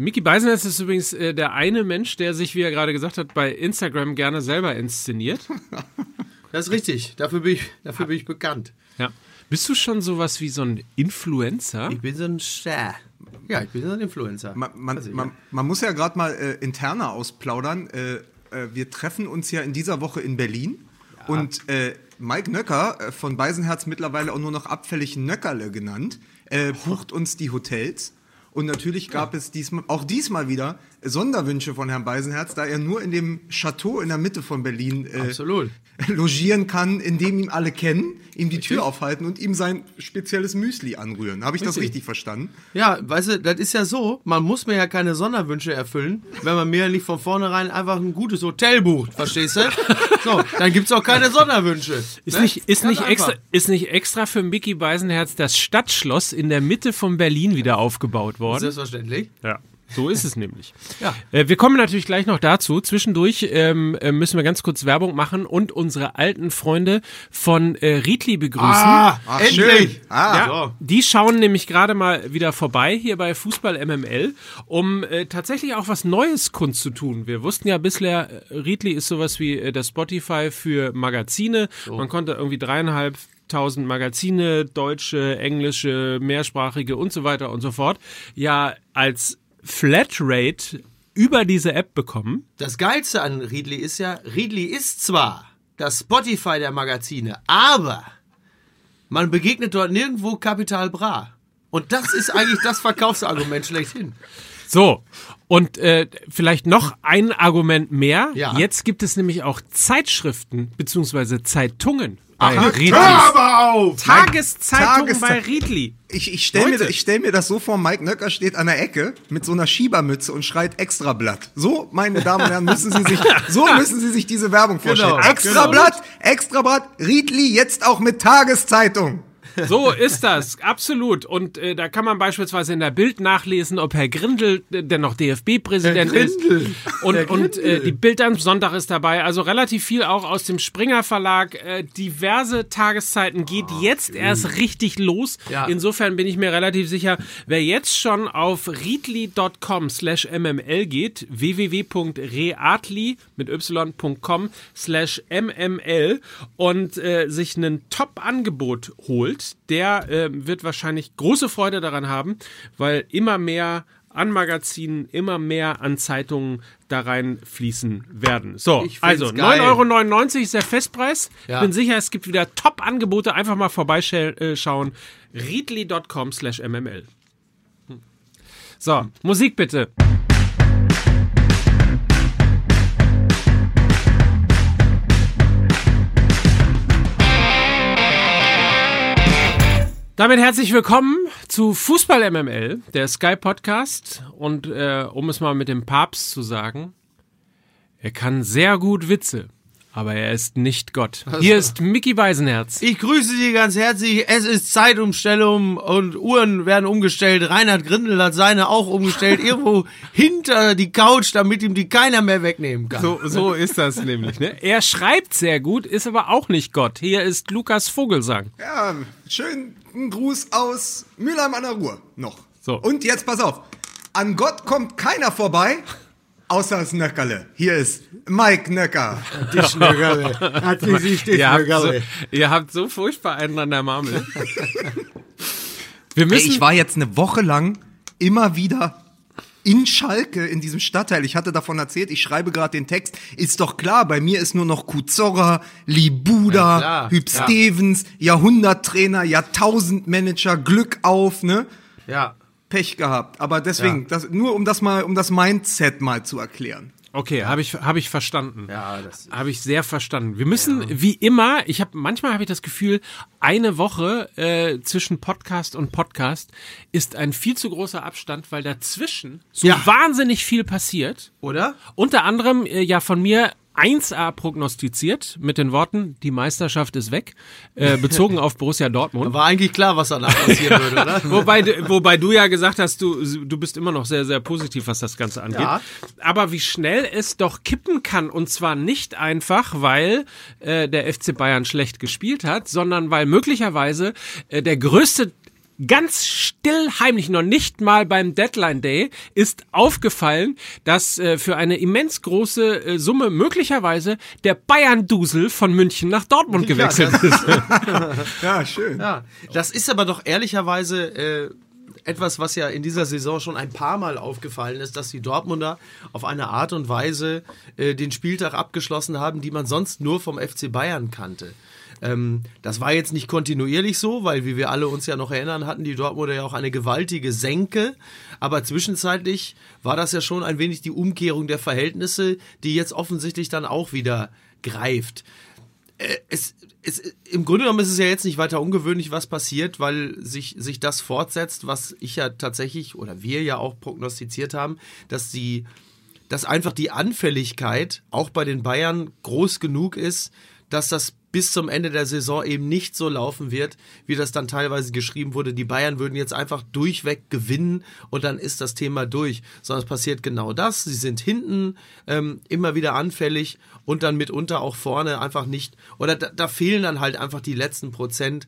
Mickey Beisenherz ist übrigens äh, der eine Mensch, der sich, wie er gerade gesagt hat, bei Instagram gerne selber inszeniert. Das ist richtig. Dafür bin ich, dafür bin ich bekannt. Ja. Bist du schon sowas wie so ein Influencer? Ich bin so ein Star. Ja, ich bin so ein Influencer. Man, man, Also, man, man muss ja gerade mal äh, interner ausplaudern. Äh, äh, wir treffen uns ja in dieser Woche in Berlin. Und äh, Mike Nöcker, äh, von Beisenherz mittlerweile auch nur noch abfällig Nöckerle genannt, äh, bucht uns die Hotels. Und natürlich gab es diesmal, auch diesmal wieder Sonderwünsche von Herrn Beisenherz, da er nur in dem Chateau in der Mitte von Berlin äh, logieren kann, in dem ihm alle kennen, ihm die Tür aufhalten und ihm sein spezielles Müsli anrühren. Habe ich das Richtig. richtig verstanden? Ja, weißt du, das ist ja so, man muss mir ja keine Sonderwünsche erfüllen, wenn man mir nicht von vornherein einfach ein gutes Hotel bucht, verstehst du? So, dann gibt's auch keine Sonderwünsche. Ist ne? nicht, ist, Ganz nicht extra, ist nicht extra für Mickey Beisenherz das Stadtschloss in der Mitte von Berlin wieder aufgebaut worden? Selbstverständlich. Ja. So ist es nämlich. Ja. Äh, wir kommen natürlich gleich noch dazu. Zwischendurch ähm, äh, müssen wir ganz kurz Werbung machen und unsere alten Freunde von äh, Riedli begrüßen. Ah, Ach, endlich! schön. Ah, Ja, so. die schauen nämlich gerade mal wieder vorbei hier bei Fußball MML, um äh, tatsächlich auch was Neues kundzutun. Wir wussten ja bisher, äh, Riedli ist sowas wie äh, das Spotify für Magazine. Man konnte irgendwie dreieinhalb tausend Magazine, deutsche, englische, mehrsprachige und so weiter und so fort, ja als Flatrate über diese App bekommen. Das Geilste an Readly ist ja, Readly ist zwar das Spotify der Magazine, aber man begegnet dort nirgendwo Kapital Bra. Und das ist eigentlich das Verkaufsargument schlechthin. So, und äh, vielleicht noch ein Argument mehr. Ja. Jetzt gibt es nämlich auch Zeitschriften beziehungsweise Zeitungen bei Ach, Riedli. hör aber auf! Tageszeitung Tageszei- bei Riedli. Ich, ich stelle mir, ich stell mir das so vor, Mike Nöcker steht an der Ecke mit so einer Schiebermütze und schreit Extrablatt. So, meine Damen und Herren, müssen Sie sich, so müssen Sie sich diese Werbung vorstellen. Genau, Extrablatt, Extrablatt, Riedli jetzt auch mit Tageszeitung. So ist das, absolut. Und äh, da kann man beispielsweise in der Bild nachlesen, ob Herr Grindel, äh, der noch DFB-Präsident ist. Und, Herr und äh, die Bild am Sonntag ist dabei. Also relativ viel auch aus dem Springer Verlag. Äh, diverse Tageszeiten geht jetzt erst richtig los. Ja. Insofern bin ich mir relativ sicher, wer jetzt schon auf readly.com slash mml geht, www.readly mit y.com slash mml und äh, sich ein Top-Angebot holt, der äh, wird wahrscheinlich große Freude daran haben, weil immer mehr an Magazinen, immer mehr an Zeitungen da reinfließen werden. So, also geil. 9,99 Euro ist der Festpreis. Ja. Ich bin sicher, es gibt wieder Top-Angebote. Einfach mal vorbeischauen. readly.com slash mml. Hm. So, Musik bitte. Damit herzlich willkommen zu Fußball MML, der Sky Podcast. Und äh, um es mal mit dem Papst zu sagen, er kann sehr gut Witze, aber er ist nicht Gott. Hier ist Mickey Beisenherz. Ich grüße Sie ganz herzlich. Es ist Zeitumstellung und Uhren werden umgestellt. Reinhard Grindel hat seine auch umgestellt. Irgendwo hinter die Couch, damit ihm die keiner mehr wegnehmen kann. So, so ist das nämlich. Ne? Er schreibt sehr gut, ist aber auch nicht Gott. Hier ist Lukas Vogelsang. Ja, schön ein Gruß aus Mülheim an der Ruhr noch. So. Und jetzt pass auf. An Gott kommt keiner vorbei, außer das Nöckerle. Hier ist Mike Nöcker. Die Schnögerle. Hat sie sich die Ihr habt, so, ihr habt so furchtbar einen an der Marmel. Wir Ey, müssen. ich war jetzt eine Woche lang immer wieder in Schalke, in diesem Stadtteil. Ich hatte davon erzählt, ich schreibe gerade den Text. Ist doch klar, bei mir ist nur noch Kuzorra, Libuda, klar, Hüb ja. Stevens, Jahrhunderttrainer, Jahrtausendmanager, Glück auf, ne? Ja. Pech gehabt. Aber deswegen, Ja. das, nur um das mal, um das Mindset mal zu erklären. Okay, habe ich, hab ich verstanden. Ja, das- Habe ich sehr verstanden. Wir müssen, wie immer, ich habe manchmal habe ich das Gefühl, eine Woche äh, zwischen Podcast und Podcast ist ein viel zu großer Abstand, weil dazwischen so Ja. wahnsinnig viel passiert. Oder? Unter anderem äh, ja von mir 1A prognostiziert mit den Worten, die Meisterschaft ist weg, äh, bezogen auf Borussia Dortmund. War eigentlich klar, was danach passieren würde, oder? Wobei, du- wobei du ja gesagt hast, du, du bist immer noch sehr, sehr positiv, was das Ganze angeht. Ja. Aber wie schnell es doch kippen kann, und zwar nicht einfach, weil äh, der FC Bayern schlecht gespielt hat, sondern weil möglicherweise äh, der größte ganz still heimlich, noch nicht mal beim Deadline Day, ist aufgefallen, dass äh, für eine immens große äh, Summe möglicherweise der Bayern-Dusel von München nach Dortmund gewechselt ist. Ja, schön. Ja, das ist aber doch ehrlicherweise äh, etwas, was ja in dieser Saison schon ein paar Mal aufgefallen ist, dass die Dortmunder auf eine Art und Weise äh, den Spieltag abgeschlossen haben, die man sonst nur vom FC Bayern kannte. Ähm, das war jetzt nicht kontinuierlich so, weil, wie wir alle uns ja noch erinnern, hatten die Dortmunder ja auch eine gewaltige Senke. Aber zwischenzeitlich war das ja schon ein wenig die Umkehrung der Verhältnisse, die jetzt offensichtlich dann auch wieder greift. Äh, es, es, Im Grunde genommen ist es ja jetzt nicht weiter ungewöhnlich, was passiert, weil sich, sich das fortsetzt, was ich ja tatsächlich oder wir ja auch prognostiziert haben, dass die, dass einfach die Anfälligkeit auch bei den Bayern groß genug ist, dass das bis zum Ende der Saison eben nicht so laufen wird, wie das dann teilweise geschrieben wurde. Die Bayern würden jetzt einfach durchweg gewinnen und dann ist das Thema durch. Sondern es passiert genau das. Sie sind hinten ähm, immer wieder anfällig und dann mitunter auch vorne einfach nicht. Oder da, da fehlen dann halt einfach die letzten Prozent.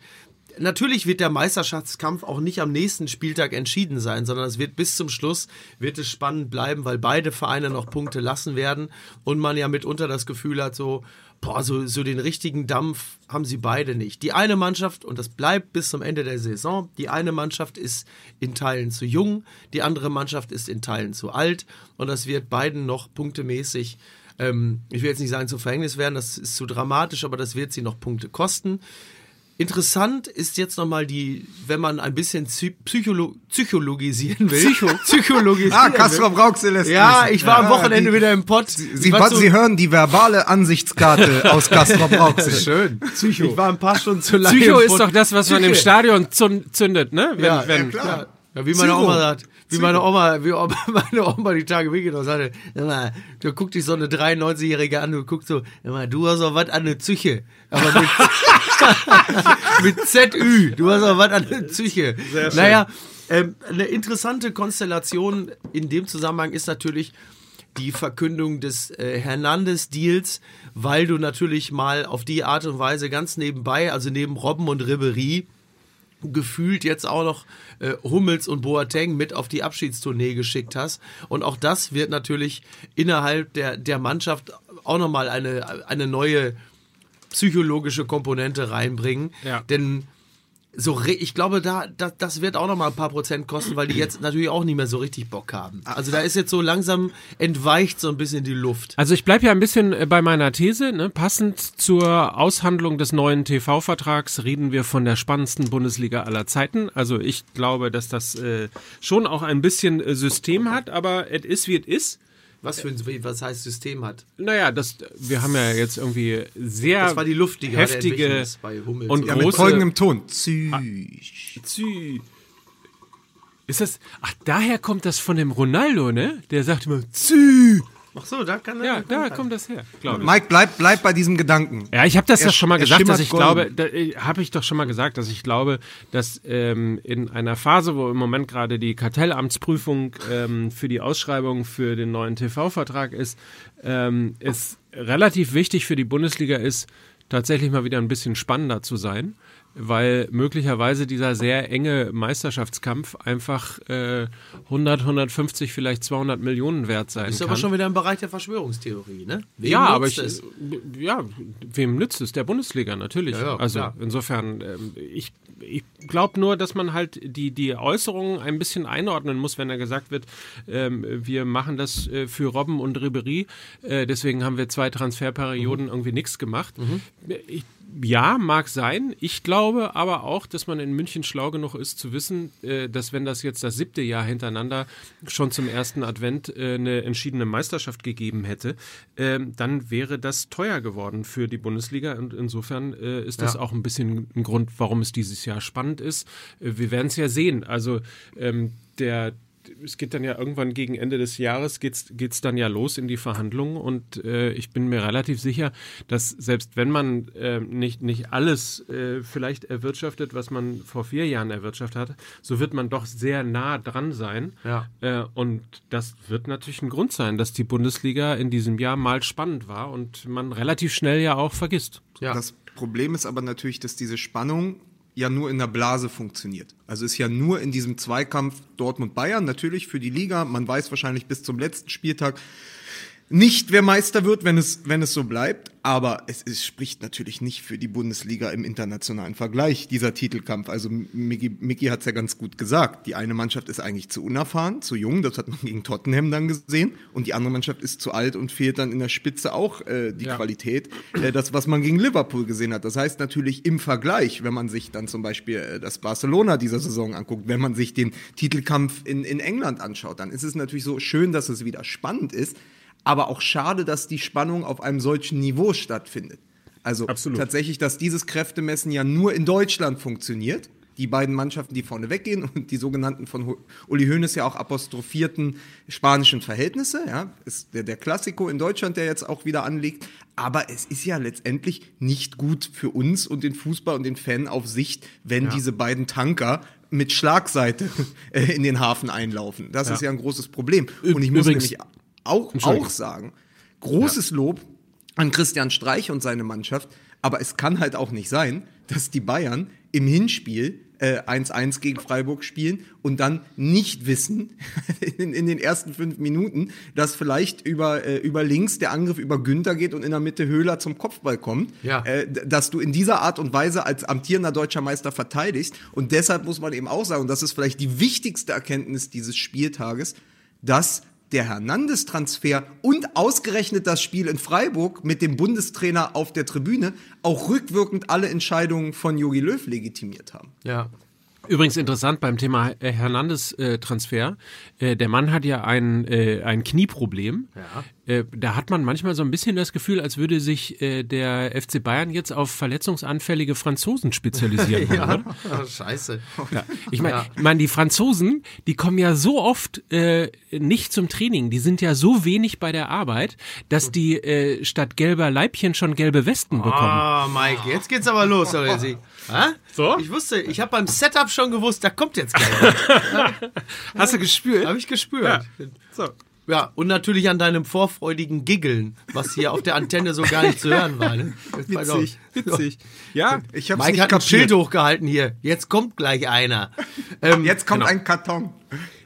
Natürlich wird der Meisterschaftskampf auch nicht am nächsten Spieltag entschieden sein, sondern es wird bis zum Schluss wird es spannend bleiben, weil beide Vereine noch Punkte lassen werden und man ja mitunter das Gefühl hat, so, boah, so, so den richtigen Dampf haben sie beide nicht. Die eine Mannschaft, und das bleibt bis zum Ende der Saison, die eine Mannschaft ist in Teilen zu jung, die andere Mannschaft ist in Teilen zu alt und das wird beiden noch punktemäßig ähm, ich will jetzt nicht sagen zu Verhängnis werden, das ist zu dramatisch, aber das wird sie noch Punkte kosten. Interessant ist jetzt nochmal die, wenn man ein bisschen Psycholo psychologisieren will. Psycho psychologisieren Ah, Kastrop Rauxel lässt Ja, ich war am Ja, Wochenende die- wieder im Pott. Sie, Ich Sie, hören die verbale Ansichtskarte aus Kastrop Rauxel. Schön. Psycho. Ich war ein paar Stunden zu lange Psycho im ist doch das, was man im. Stadion zündet, ne? Wenn, Ja, wenn, ja, klar. Ja. Ja, wie meine Psycho. Oma sagt, wie meine Oma, wie Oma, meine Oma die Tage weggeht sagte, mal, du guckst dich so eine 93-Jährige an, du guckst so, mal, du hast auch was an der Psyche. Aber mit, mit ZÜ, du hast auch was an der Psyche. Naja, ähm, eine interessante Konstellation in dem Zusammenhang ist natürlich die Verkündung des äh, Hernandez-Deals, weil du natürlich mal auf die Art und Weise ganz nebenbei, also neben Robben und Ribery, gefühlt jetzt auch noch äh, Hummels und Boateng mit auf die Abschiedstournee geschickt hast. Und auch das wird natürlich innerhalb der, der Mannschaft auch nochmal eine, eine neue psychologische Komponente reinbringen. Ja. Denn so, ich glaube, da, da, das wird auch nochmal ein paar Prozent kosten, weil die jetzt natürlich auch nicht mehr so richtig Bock haben. Also da ist jetzt so langsam entweicht so ein bisschen die Luft. Also ich bleibe ja ein bisschen äh, bei meiner These. Ne? Passend zur Aushandlung des neuen TV-Vertrags reden wir von der spannendsten Bundesliga aller Zeiten. Also ich glaube, dass das äh, schon auch ein bisschen äh, System hat, aber es ist, wie es ist. Was für ein, was heißt System hat. Naja, das, wir haben ja jetzt irgendwie sehr Das war die Luft, die heftige bei Hummels. und Ja, mit große folgendem Ton. Züch. Zü. Ist das? Ach, daher kommt das von dem Ronaldo, ne? Der sagt immer Zü. Ach so, da kann er. Ja, da kommt das her, glaube ich. Mike, bleib, bleib bei diesem Gedanken. Ja, ich habe das Er ja schon mal gesagt, dass ich golden. glaube, da, äh, habe ich doch schon mal gesagt, dass ich glaube, dass ähm, in einer Phase, wo im Moment gerade die Kartellamtsprüfung ähm, für die Ausschreibung für den neuen TV-Vertrag ist, ähm, es relativ wichtig für die Bundesliga ist, tatsächlich mal wieder ein bisschen spannender zu sein, weil möglicherweise dieser sehr enge Meisterschaftskampf einfach äh, 100, 150, vielleicht 200 Millionen wert sein Ist kann. aber schon wieder im Bereich der Verschwörungstheorie, ne? Wem ja, aber ich, es? ja, wem nützt es? Der Bundesliga natürlich. Ja, ja, also klar. insofern, ähm, ich, ich glaube nur, dass man halt die, die Äußerungen ein bisschen einordnen muss, wenn er gesagt wird, ähm, wir machen das äh, für Robben und Ribery, äh, deswegen haben wir zwei Transferperioden irgendwie nichts gemacht. Ich, ja, mag sein. Ich glaube aber auch, dass man in München schlau genug ist zu wissen, äh, dass wenn das jetzt das siebte Jahr hintereinander schon zum ersten Advent äh, eine entschiedene Meisterschaft gegeben hätte, ähm, dann wäre das teuer geworden für die Bundesliga. Und insofern äh, ist das Ja. auch ein bisschen ein Grund, warum es dieses Jahr spannend ist. Wir werden es ja sehen. Also ähm, der es geht dann ja irgendwann gegen Ende des Jahres geht's geht's dann ja los in die Verhandlungen und äh, ich bin mir relativ sicher, dass selbst wenn man äh, nicht nicht alles äh, vielleicht erwirtschaftet, was man vor vier Jahren erwirtschaftet hat, so wird man doch sehr nah dran sein. Ja. Äh, und das wird natürlich ein Grund sein, dass die Bundesliga in diesem Jahr mal spannend war und man relativ schnell ja auch vergisst. Ja. Das Problem ist aber natürlich, dass diese Spannung ja nur in der Blase funktioniert. Also ist ja nur in diesem Zweikampf Dortmund-Bayern natürlich für die Liga. Man weiß wahrscheinlich bis zum letzten Spieltag nicht, wer Meister wird, wenn es, wenn es so bleibt. Aber es, es spricht natürlich nicht für die Bundesliga im internationalen Vergleich, dieser Titelkampf. Also Mickey, Mickey hat es ja ganz gut gesagt. Die eine Mannschaft ist eigentlich zu unerfahren, zu jung, das hat man gegen Tottenham dann gesehen. Und die andere Mannschaft ist zu alt und fehlt dann in der Spitze auch äh, die Ja. Qualität. Äh, das, was man gegen Liverpool gesehen hat. Das heißt natürlich im Vergleich, wenn man sich dann zum Beispiel äh, das Barcelona dieser Saison anguckt, wenn man sich den Titelkampf in, in England anschaut, dann ist es natürlich so schön, dass es wieder spannend ist aber auch schade, dass die Spannung auf einem solchen Niveau stattfindet. Also Absolut. tatsächlich, dass dieses Kräftemessen ja nur in Deutschland funktioniert. Die beiden Mannschaften, die vorne weggehen und die sogenannten von Uli Hoeneß ja auch apostrophierten spanischen Verhältnisse, ja, ist der, der Klassiko in Deutschland, der jetzt auch wieder anliegt. Aber es ist ja letztendlich nicht gut für uns und den Fußball und den Fan auf Sicht, wenn diese beiden Tanker mit Schlagseite in den Hafen einlaufen. Das ist ja ein großes Problem. Und ich muss Übrigens- nämlich auch, auch sagen, großes Lob an Christian Streich und seine Mannschaft, aber es kann halt auch nicht sein, dass die Bayern im Hinspiel äh, 1-1 gegen Freiburg spielen und dann nicht wissen, in, in den ersten fünf Minuten, dass vielleicht über, äh, über links der Angriff über Günther geht und in der Mitte Höhler zum Kopfball kommt, Ja. äh, dass du in dieser Art und Weise als amtierender deutscher Meister verteidigst. Und deshalb muss man eben auch sagen, und das ist vielleicht die wichtigste Erkenntnis dieses Spieltages, dass der Hernandez-Transfer und ausgerechnet das Spiel in Freiburg mit dem Bundestrainer auf der Tribüne auch rückwirkend alle Entscheidungen von Jogi Löw legitimiert haben. Ja. Übrigens interessant beim Thema äh, Hernandez-Transfer. Äh, der Mann hat ja ein, äh, ein Knieproblem. Ja. Da hat man manchmal so ein bisschen das Gefühl, als würde sich der FC Bayern jetzt auf verletzungsanfällige Franzosen spezialisieren. Ja. Oh, scheiße. Ja. Ich meine, Ja. ich mein, die Franzosen, die kommen ja so oft äh, nicht zum Training. Die sind ja so wenig bei der Arbeit, dass die äh, statt gelber Leibchen schon gelbe Westen bekommen. Ah, Mike, jetzt geht's aber los, Resi. Hä? So? Ich wusste, ich habe beim Setup schon gewusst, da kommt jetzt gleich was. Hast du gespürt? Habe ich gespürt. So. Ja, und natürlich an deinem vorfreudigen Giggeln, was hier auf der Antenne so gar nicht zu hören war. Ne? Witzig, witzig. Ja, Ich hab's Mike nicht hat ein kapiert. Schild hochgehalten hier. Jetzt kommt gleich einer. Ähm, Jetzt kommt Genau. ein Karton.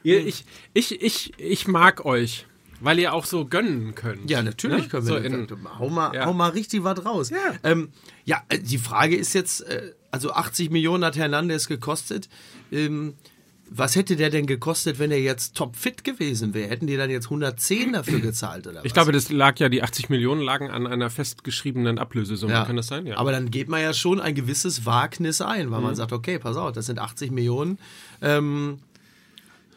Ich, ich, ich, ich mag euch, weil ihr auch so gönnen könnt. Ja, natürlich Ne? können so wir. in, hau, mal, Ja. hau mal richtig was raus. Ja. ähm, ja äh, die Frage ist jetzt, äh, also 80 Millionen hat Hernandez gekostet. Ähm, was hätte der denn gekostet, wenn er jetzt topfit gewesen wäre? Hätten die dann jetzt 110 dafür gezahlt oder was? Ich glaube, das lag ja, die 80 Millionen lagen an einer festgeschriebenen Ablösesumme. ja. Kann das sein? Ja. Aber dann geht man ja schon ein gewisses Wagnis ein, weil man Mhm. sagt, okay, pass auf, das sind 80 Millionen. Ähm,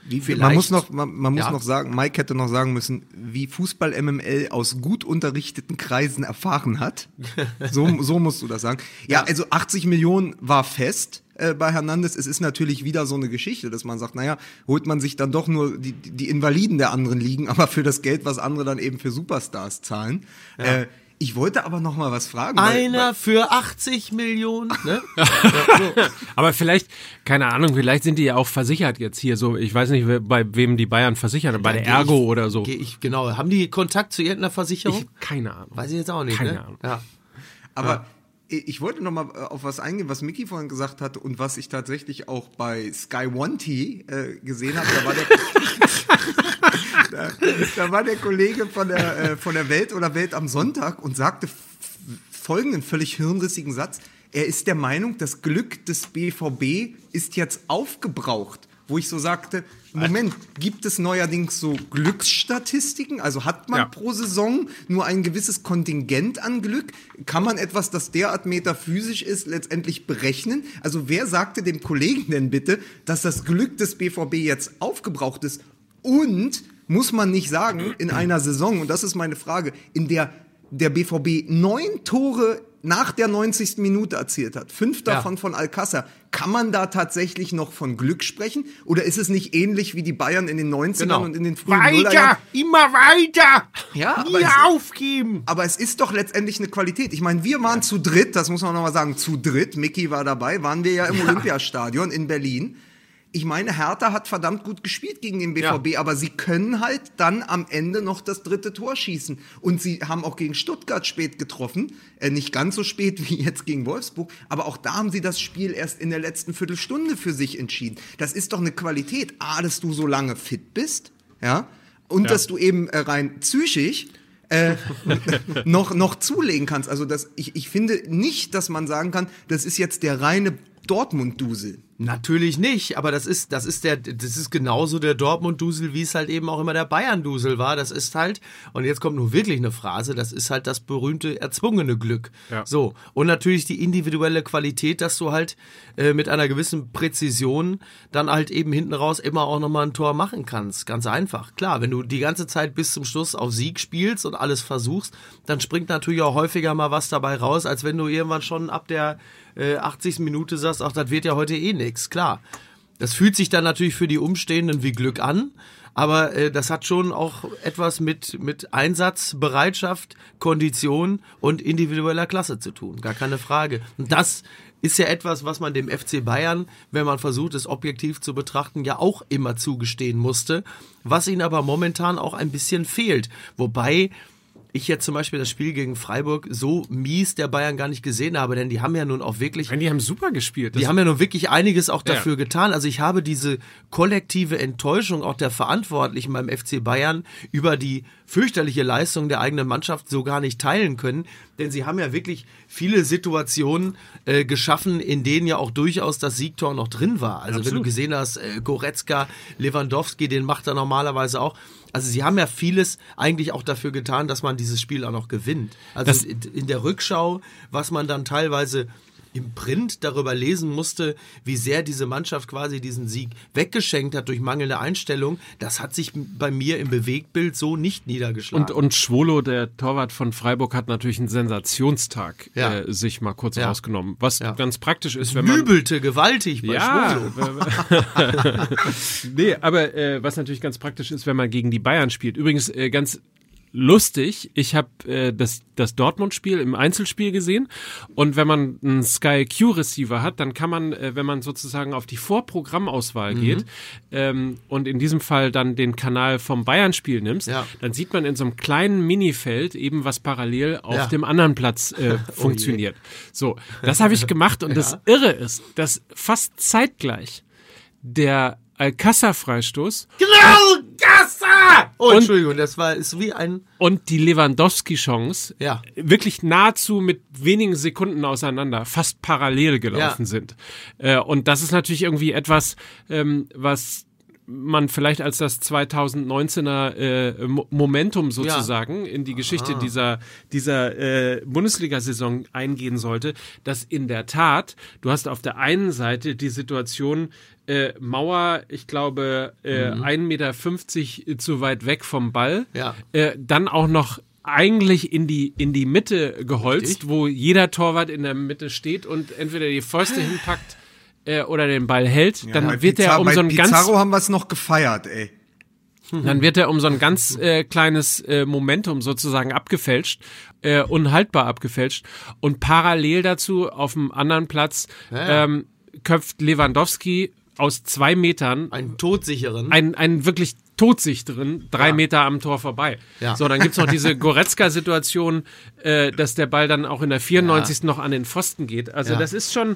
wie vielleicht? Man muss noch, man, man muss Ja. noch sagen, Mike hätte noch sagen müssen, wie Fußball MML aus gut unterrichteten Kreisen erfahren hat. So, so musst du das sagen. Ja, also 80 Millionen war fest äh, bei Hernandez. Es ist natürlich wieder so eine Geschichte, dass man sagt, naja, holt man sich dann doch nur die, die Invaliden der anderen Ligen, aber für das Geld, was andere dann eben für Superstars zahlen. Äh, ich wollte aber noch mal was fragen. weil- Einer für 80 Millionen, ne? Aber vielleicht, keine Ahnung, vielleicht sind die ja auch versichert jetzt hier so. Ich weiß nicht, bei wem die Bayern versichern, bei der Ergo ich- oder so. Ich, genau. Haben die Kontakt zu irgendeiner Versicherung? Ich, keine Ahnung. Weiß ich jetzt auch nicht, Keine ne? Ahnung. Ja. Aber ich ich wollte noch mal äh, auf was eingehen, was Mickey vorhin gesagt hat und was ich tatsächlich auch bei Sky One T äh, gesehen habe. Da war der, da, da war der Kollege von der, äh, von der Welt oder Welt am Sonntag und sagte folgenden völlig hirnrissigen Satz. Er ist der Meinung, das Glück des BVB ist jetzt aufgebraucht. Wo ich so sagte, Moment, gibt es neuerdings so Glücksstatistiken? Also hat man Ja. pro Saison nur ein gewisses Kontingent an Glück? Kann man etwas, das derart metaphysisch ist, letztendlich berechnen? Also wer sagte dem Kollegen denn bitte, dass das Glück des BVB jetzt aufgebraucht ist? Und muss man nicht sagen, in einer Saison, und das ist meine Frage, in der der BVB neun Tore nach der 90. Minute erzielt hat, fünf davon von Alcázar, kann man da tatsächlich noch von Glück sprechen? Oder ist es nicht ähnlich wie die Bayern in den 90ern Genau. und in den frühen Nullerjahren? Weiter! Immer weiter! Ja, aber Nie es- aufgeben! Aber es ist doch letztendlich eine Qualität. Ich meine, wir waren zu dritt, das muss man nochmal sagen, zu dritt, Mickey war dabei, waren wir ja im Olympiastadion in Berlin. Ich meine, Hertha hat verdammt gut gespielt gegen den BVB, aber sie können halt dann am Ende noch das dritte Tor schießen. Und sie haben auch gegen Stuttgart spät getroffen. Äh, nicht ganz so spät wie jetzt gegen Wolfsburg, aber auch da haben sie das Spiel erst in der letzten Viertelstunde für sich entschieden. Das ist doch eine Qualität. A, dass du so lange fit bist, ja, und Ja. dass du eben äh, rein psychisch äh, noch, noch zulegen kannst. Also das, ich, ich finde nicht, dass man sagen kann, das ist jetzt der reine Dortmund-Dusel. Natürlich nicht, aber das ist, das ist der, das ist genauso der Dortmund-Dusel, wie es halt eben auch immer der Bayern-Dusel war. Das ist halt, und jetzt kommt nur wirklich eine Phrase, das ist halt das berühmte erzwungene Glück. Ja. So. Und natürlich die individuelle Qualität, dass du halt äh, mit einer gewissen Präzision dann halt eben hinten raus immer auch nochmal ein Tor machen kannst. Ganz einfach. Klar, wenn du die ganze Zeit bis zum Schluss auf Sieg spielst und alles versuchst, dann springt natürlich auch häufiger mal was dabei raus, als wenn du irgendwann schon ab der äh, 80. Minute sagst, ach, das wird ja heute eh nix. Klar. Das fühlt sich dann natürlich für die Umstehenden wie Glück an, aber äh, das hat schon auch etwas mit, mit Einsatz, Bereitschaft, Kondition und individueller Klasse zu tun. Gar keine Frage. Und das ist ja etwas, was man dem FC Bayern, wenn man versucht, es objektiv zu betrachten, ja auch immer zugestehen musste, was ihnen aber momentan auch ein bisschen fehlt. Wobei ich jetzt zum Beispiel das Spiel gegen Freiburg so mies der Bayern gar nicht gesehen habe, denn die haben ja nun auch wirklich Nein, die haben super gespielt. Die haben ja nun wirklich einiges auch Ja. dafür getan. Also ich habe diese kollektive Enttäuschung auch der Verantwortlichen beim FC Bayern über die fürchterliche Leistung der eigenen Mannschaft so gar nicht teilen können. Denn sie haben ja wirklich viele Situationen äh, geschaffen, in denen ja auch durchaus das Siegtor noch drin war. Also wenn du Absolut. gesehen hast, äh, Goretzka, Lewandowski, den macht er normalerweise auch. Also sie haben ja vieles eigentlich auch dafür getan, dass man dieses Spiel auch noch gewinnt. Also Das- in der Rückschau, was man dann teilweise im Print darüber lesen musste, wie sehr diese Mannschaft quasi diesen Sieg weggeschenkt hat durch mangelnde Einstellung, das hat sich bei mir im Bewegtbild so nicht niedergeschlagen. Und, und Schwolo, der Torwart von Freiburg, hat natürlich einen Sensationstag Ja. äh, sich mal kurz Ja. rausgenommen. Was Ja. ganz praktisch ist, wenn man. Übelte gewaltig bei Ja, Schwolo. nee, aber äh, was natürlich ganz praktisch ist, wenn man gegen die Bayern spielt. Übrigens äh, ganz lustig, ich habe äh, das, das Dortmund-Spiel im Einzelspiel gesehen und wenn man einen Sky Q-Receiver hat, dann kann man, äh, wenn man sozusagen auf die Vorprogrammauswahl Mhm. geht ähm, und in diesem Fall dann den Kanal vom Bayern-Spiel nimmst, Ja. dann sieht man in so einem kleinen Minifeld eben, was parallel auf Ja. Oh dem anderen Platz äh, funktioniert. So, das habe ich gemacht und das Irre ist, dass fast zeitgleich der Alcázar-Freistoß Genau, Oh, Und- Entschuldigung, das war ist wie ein und die Lewandowski-Chance Ja. wirklich nahezu mit wenigen Sekunden auseinander, fast parallel gelaufen Ja. sind. Äh, und das ist natürlich irgendwie etwas, ähm, was man vielleicht als das 2019er äh, Mo- Momentum sozusagen in die Geschichte dieser, dieser äh, Bundesliga-Saison eingehen sollte, dass in der Tat, du hast auf der einen Seite die Situation, äh, Mauer, ich glaube, äh, 1,50 Meter zu weit weg vom Ball, Ja. äh, dann auch noch eigentlich in die, in die Mitte geholzt, Richtig. wo jeder Torwart in der Mitte steht und entweder die Fäuste hinpackt äh, oder den Ball hält, dann bei wird er Pizarro- um bei so ein ganz Pizarro haben wir es noch gefeiert, ey. dann wird er um so ein ganz äh, kleines äh, Momentum sozusagen abgefälscht, äh, unhaltbar abgefälscht. Und parallel dazu auf dem anderen Platz Ja. ähm, köpft Lewandowski aus zwei Metern ein todsicheren. einen, einen wirklich todsichteren, drei Ja. Meter am Tor vorbei. Ja. So, dann gibt's noch diese Goretzka-Situation, äh, dass der Ball dann auch in der 94. noch an den Pfosten geht. Also Ja. das ist schon,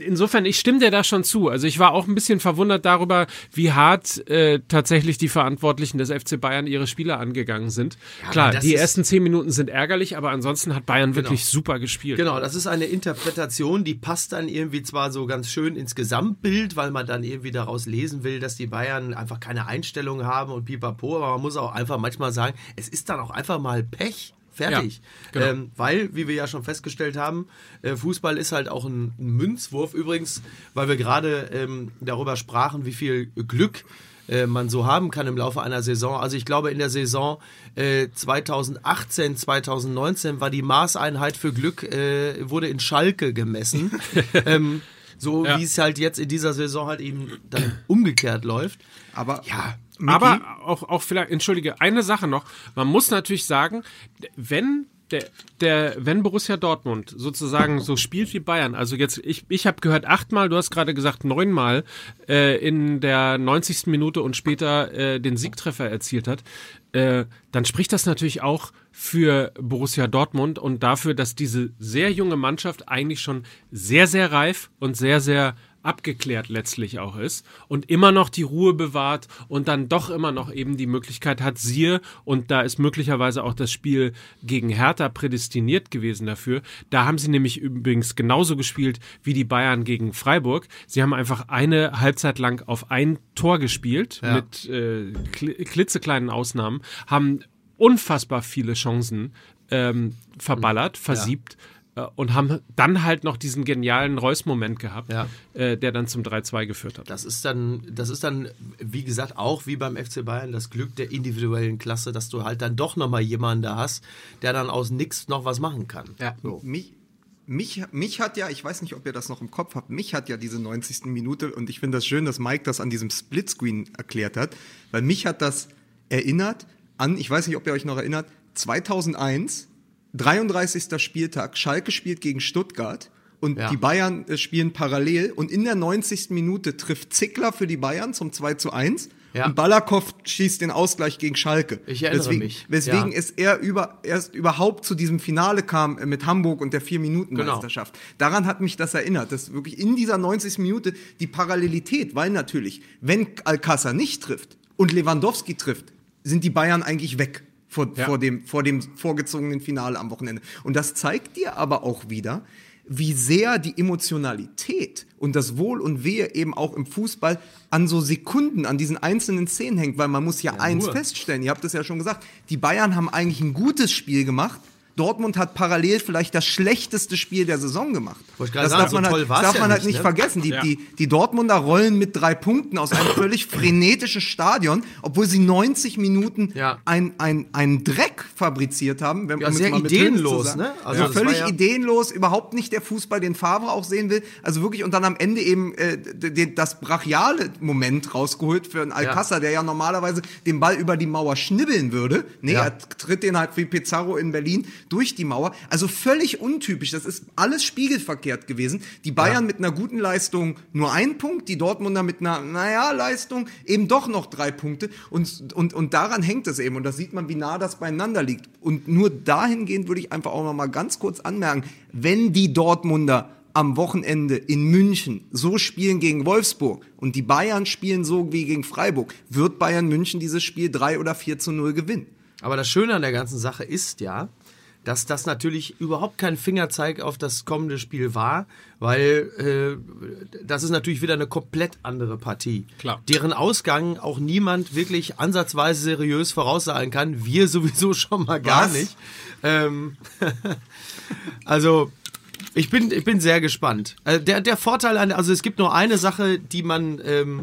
insofern, ich stimme dir da schon zu. Also ich war auch ein bisschen verwundert darüber, wie hart äh, tatsächlich die Verantwortlichen des FC Bayern ihre Spieler angegangen sind. Klar, das die ersten zehn Minuten sind ärgerlich, aber ansonsten hat Bayern wirklich super gespielt. Genau, das ist eine Interpretation, die passt dann irgendwie zwar so ganz schön ins Gesamtbild, weil man dann irgendwie daraus lesen will, dass die Bayern einfach keine Einstellung haben und pipapo, aber man muss auch einfach manchmal sagen, es ist dann auch einfach mal Pech. Fertig. Ja, genau. ähm, weil, wie wir ja schon festgestellt haben, äh, Fußball ist halt auch ein, ein Münzwurf. Übrigens, weil wir gerade ähm, darüber sprachen, wie viel Glück äh, man so haben kann im Laufe einer Saison. Also ich glaube, in der Saison äh, 2018, 2019 war die Maßeinheit für Glück, äh, wurde in Schalke gemessen. ähm, so Ja. wie es halt jetzt in dieser Saison halt eben dann umgekehrt läuft. Aber Ja, Micky, Aber auch, auch vielleicht, entschuldige, eine Sache noch. Man muss natürlich sagen, wenn der, der, wenn Borussia Dortmund sozusagen so spielt wie Bayern, also jetzt, ich, ich habe gehört achtmal, du hast gerade gesagt neunmal äh, in der 90. Minute und später äh, den Siegtreffer erzielt hat, äh, dann spricht das natürlich auch für Borussia Dortmund und dafür, dass diese sehr junge Mannschaft eigentlich schon sehr, sehr reif und sehr, sehr abgeklärt letztlich auch ist und immer noch die Ruhe bewahrt und dann doch immer noch eben die Möglichkeit hat, siehe, und da ist möglicherweise auch das Spiel gegen Hertha prädestiniert gewesen dafür. Da haben sie nämlich übrigens genauso gespielt wie die Bayern gegen Freiburg. Sie haben einfach eine Halbzeit lang auf ein Tor gespielt, Ja. mit äh, kli- klitzekleinen Ausnahmen, haben unfassbar viele Chancen ähm, verballert, versiebt. äh, Und haben dann halt noch diesen genialen Reus-Moment gehabt, Ja. äh, der dann zum 3-2 geführt hat. Das ist dann, das ist dann, wie gesagt, auch wie beim FC Bayern das Glück der individuellen Klasse, dass du halt dann doch nochmal jemanden da hast, der dann aus nix noch was machen kann. Ja, mich, mich, mich hat ja, ich weiß nicht, ob ihr das noch im Kopf habt, mich hat ja diese 90. Minute und ich finde das schön, dass Mike das an diesem Splitscreen erklärt hat, weil mich hat das erinnert an, ich weiß nicht, ob ihr euch noch erinnert, 2001, 33. Spieltag, Schalke spielt gegen Stuttgart und Ja. die Bayern äh, spielen parallel und in der 90. Minute trifft Zickler für die Bayern zum 2 zu 1 Ja. und Balakow schießt den Ausgleich gegen Schalke. Ich erinnere weswegen, mich. Weswegen Ja. es er über, erst überhaupt zu diesem Finale kam äh, mit Hamburg und der Vier-Minuten-Meisterschaft. Daran hat mich das erinnert, dass wirklich in dieser 90. Minute die Parallelität, weil natürlich, wenn Alcázar nicht trifft und Lewandowski trifft, sind die Bayern eigentlich weg vor, Ja. vor, dem, vor dem vorgezogenen Finale am Wochenende. Und das zeigt dir aber auch wieder, wie sehr die Emotionalität und das Wohl und Wehe eben auch im Fußball an so Sekunden, an diesen einzelnen Szenen hängt, weil man muss ja, eins nur. feststellen, ihr habt es ja schon gesagt, die Bayern haben eigentlich ein gutes Spiel gemacht. Dortmund hat parallel vielleicht das schlechteste Spiel der Saison gemacht. Das sagen, darf man, halt, darf ja man halt nicht, nicht ne? vergessen. Die, Ja. die, die Dortmunder rollen mit drei Punkten aus einem völlig frenetischen Stadion, obwohl sie 90 Minuten Ja. ein, ein, einen Dreck fabriziert haben. Wenn, Ja, um sehr ideenlos, ne? Also ja, völlig ja- ideenlos, überhaupt nicht der Fußball, den Favre auch sehen will. Also wirklich, und dann am Ende eben äh, d- d- das brachiale Moment rausgeholt für einen Alcázar, der ja normalerweise den Ball über die Mauer schnibbeln würde. Nee, Ja. er tritt den halt wie Pizarro in Berlin durch die Mauer. Also völlig untypisch. Das ist alles spiegelverkehrt gewesen. Die Bayern Ja. mit einer guten Leistung nur ein Punkt, die Dortmunder mit einer, naja, Leistung eben doch noch drei Punkte. Und, und, und daran hängt es eben. Und da sieht man, wie nah das beieinander liegt. Und nur dahingehend würde ich einfach auch noch mal ganz kurz anmerken, wenn die Dortmunder am Wochenende in München so spielen gegen Wolfsburg und die Bayern spielen so wie gegen Freiburg, wird Bayern München dieses Spiel 3 oder 4 zu 0 gewinnen. Aber das Schöne an der ganzen Sache ist ja, dass das natürlich überhaupt kein Fingerzeig auf das kommende Spiel war, weil äh, das ist natürlich wieder eine komplett andere Partie. Klar. Deren Ausgang auch niemand wirklich ansatzweise seriös voraussagen kann. Wir sowieso schon mal gar Was? nicht. Ähm, also ich bin, ich bin sehr gespannt. Äh, der, der Vorteil an, also es gibt nur eine Sache, die man ähm,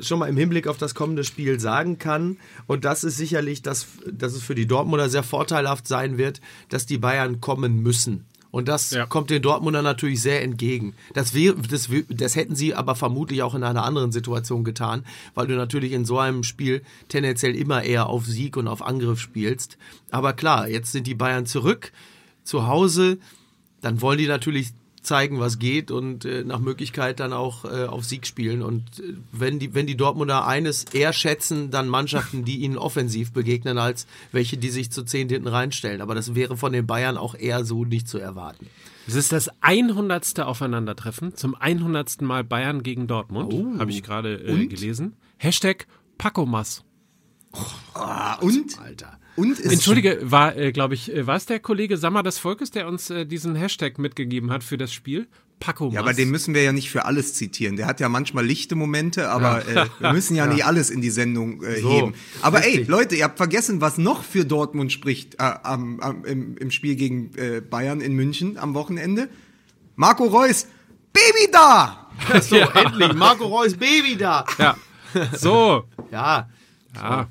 schon mal im Hinblick auf das kommende Spiel sagen kann. Und das ist sicherlich, dass, dass es für die Dortmunder sehr vorteilhaft sein wird, dass die Bayern kommen müssen. Und das Ja. kommt den Dortmunder natürlich sehr entgegen. Das, wär, das, das hätten sie aber vermutlich auch in einer anderen Situation getan, weil du natürlich in so einem Spiel tendenziell immer eher auf Sieg und auf Angriff spielst. Aber klar, jetzt sind die Bayern zurück zu Hause. Dann wollen die natürlich zeigen, was geht und äh, nach Möglichkeit dann auch äh, auf Sieg spielen. Und äh, wenn, die, wenn die Dortmunder eines eher schätzen, dann Mannschaften, die ihnen offensiv begegnen, als welche, die sich zu zehn hinten reinstellen. Aber das wäre von den Bayern auch eher so nicht zu erwarten. Es ist das 100. Aufeinandertreffen zum 100. Mal Bayern gegen Dortmund, Oh. habe ich gerade äh, gelesen. Hashtag Pacomas. Ah, und? Alter. Und ist Entschuldige, war, äh, glaube ich, äh, war es der Kollege Sammer des Volkes, der uns äh, diesen Hashtag mitgegeben hat für das Spiel? Pacomas. Ja, aber den müssen wir ja nicht für alles zitieren. Der hat ja manchmal lichte Momente, aber äh, wir müssen ja, nicht alles in die Sendung äh, So, heben. Aber ey, richtig. Leute, ihr habt vergessen, was noch für Dortmund spricht äh, am, am, im, im Spiel gegen äh, Bayern in München am Wochenende. Marco Reus, Baby da! So, endlich, Marco Reus Baby da. Ja. So. Ja, Ja.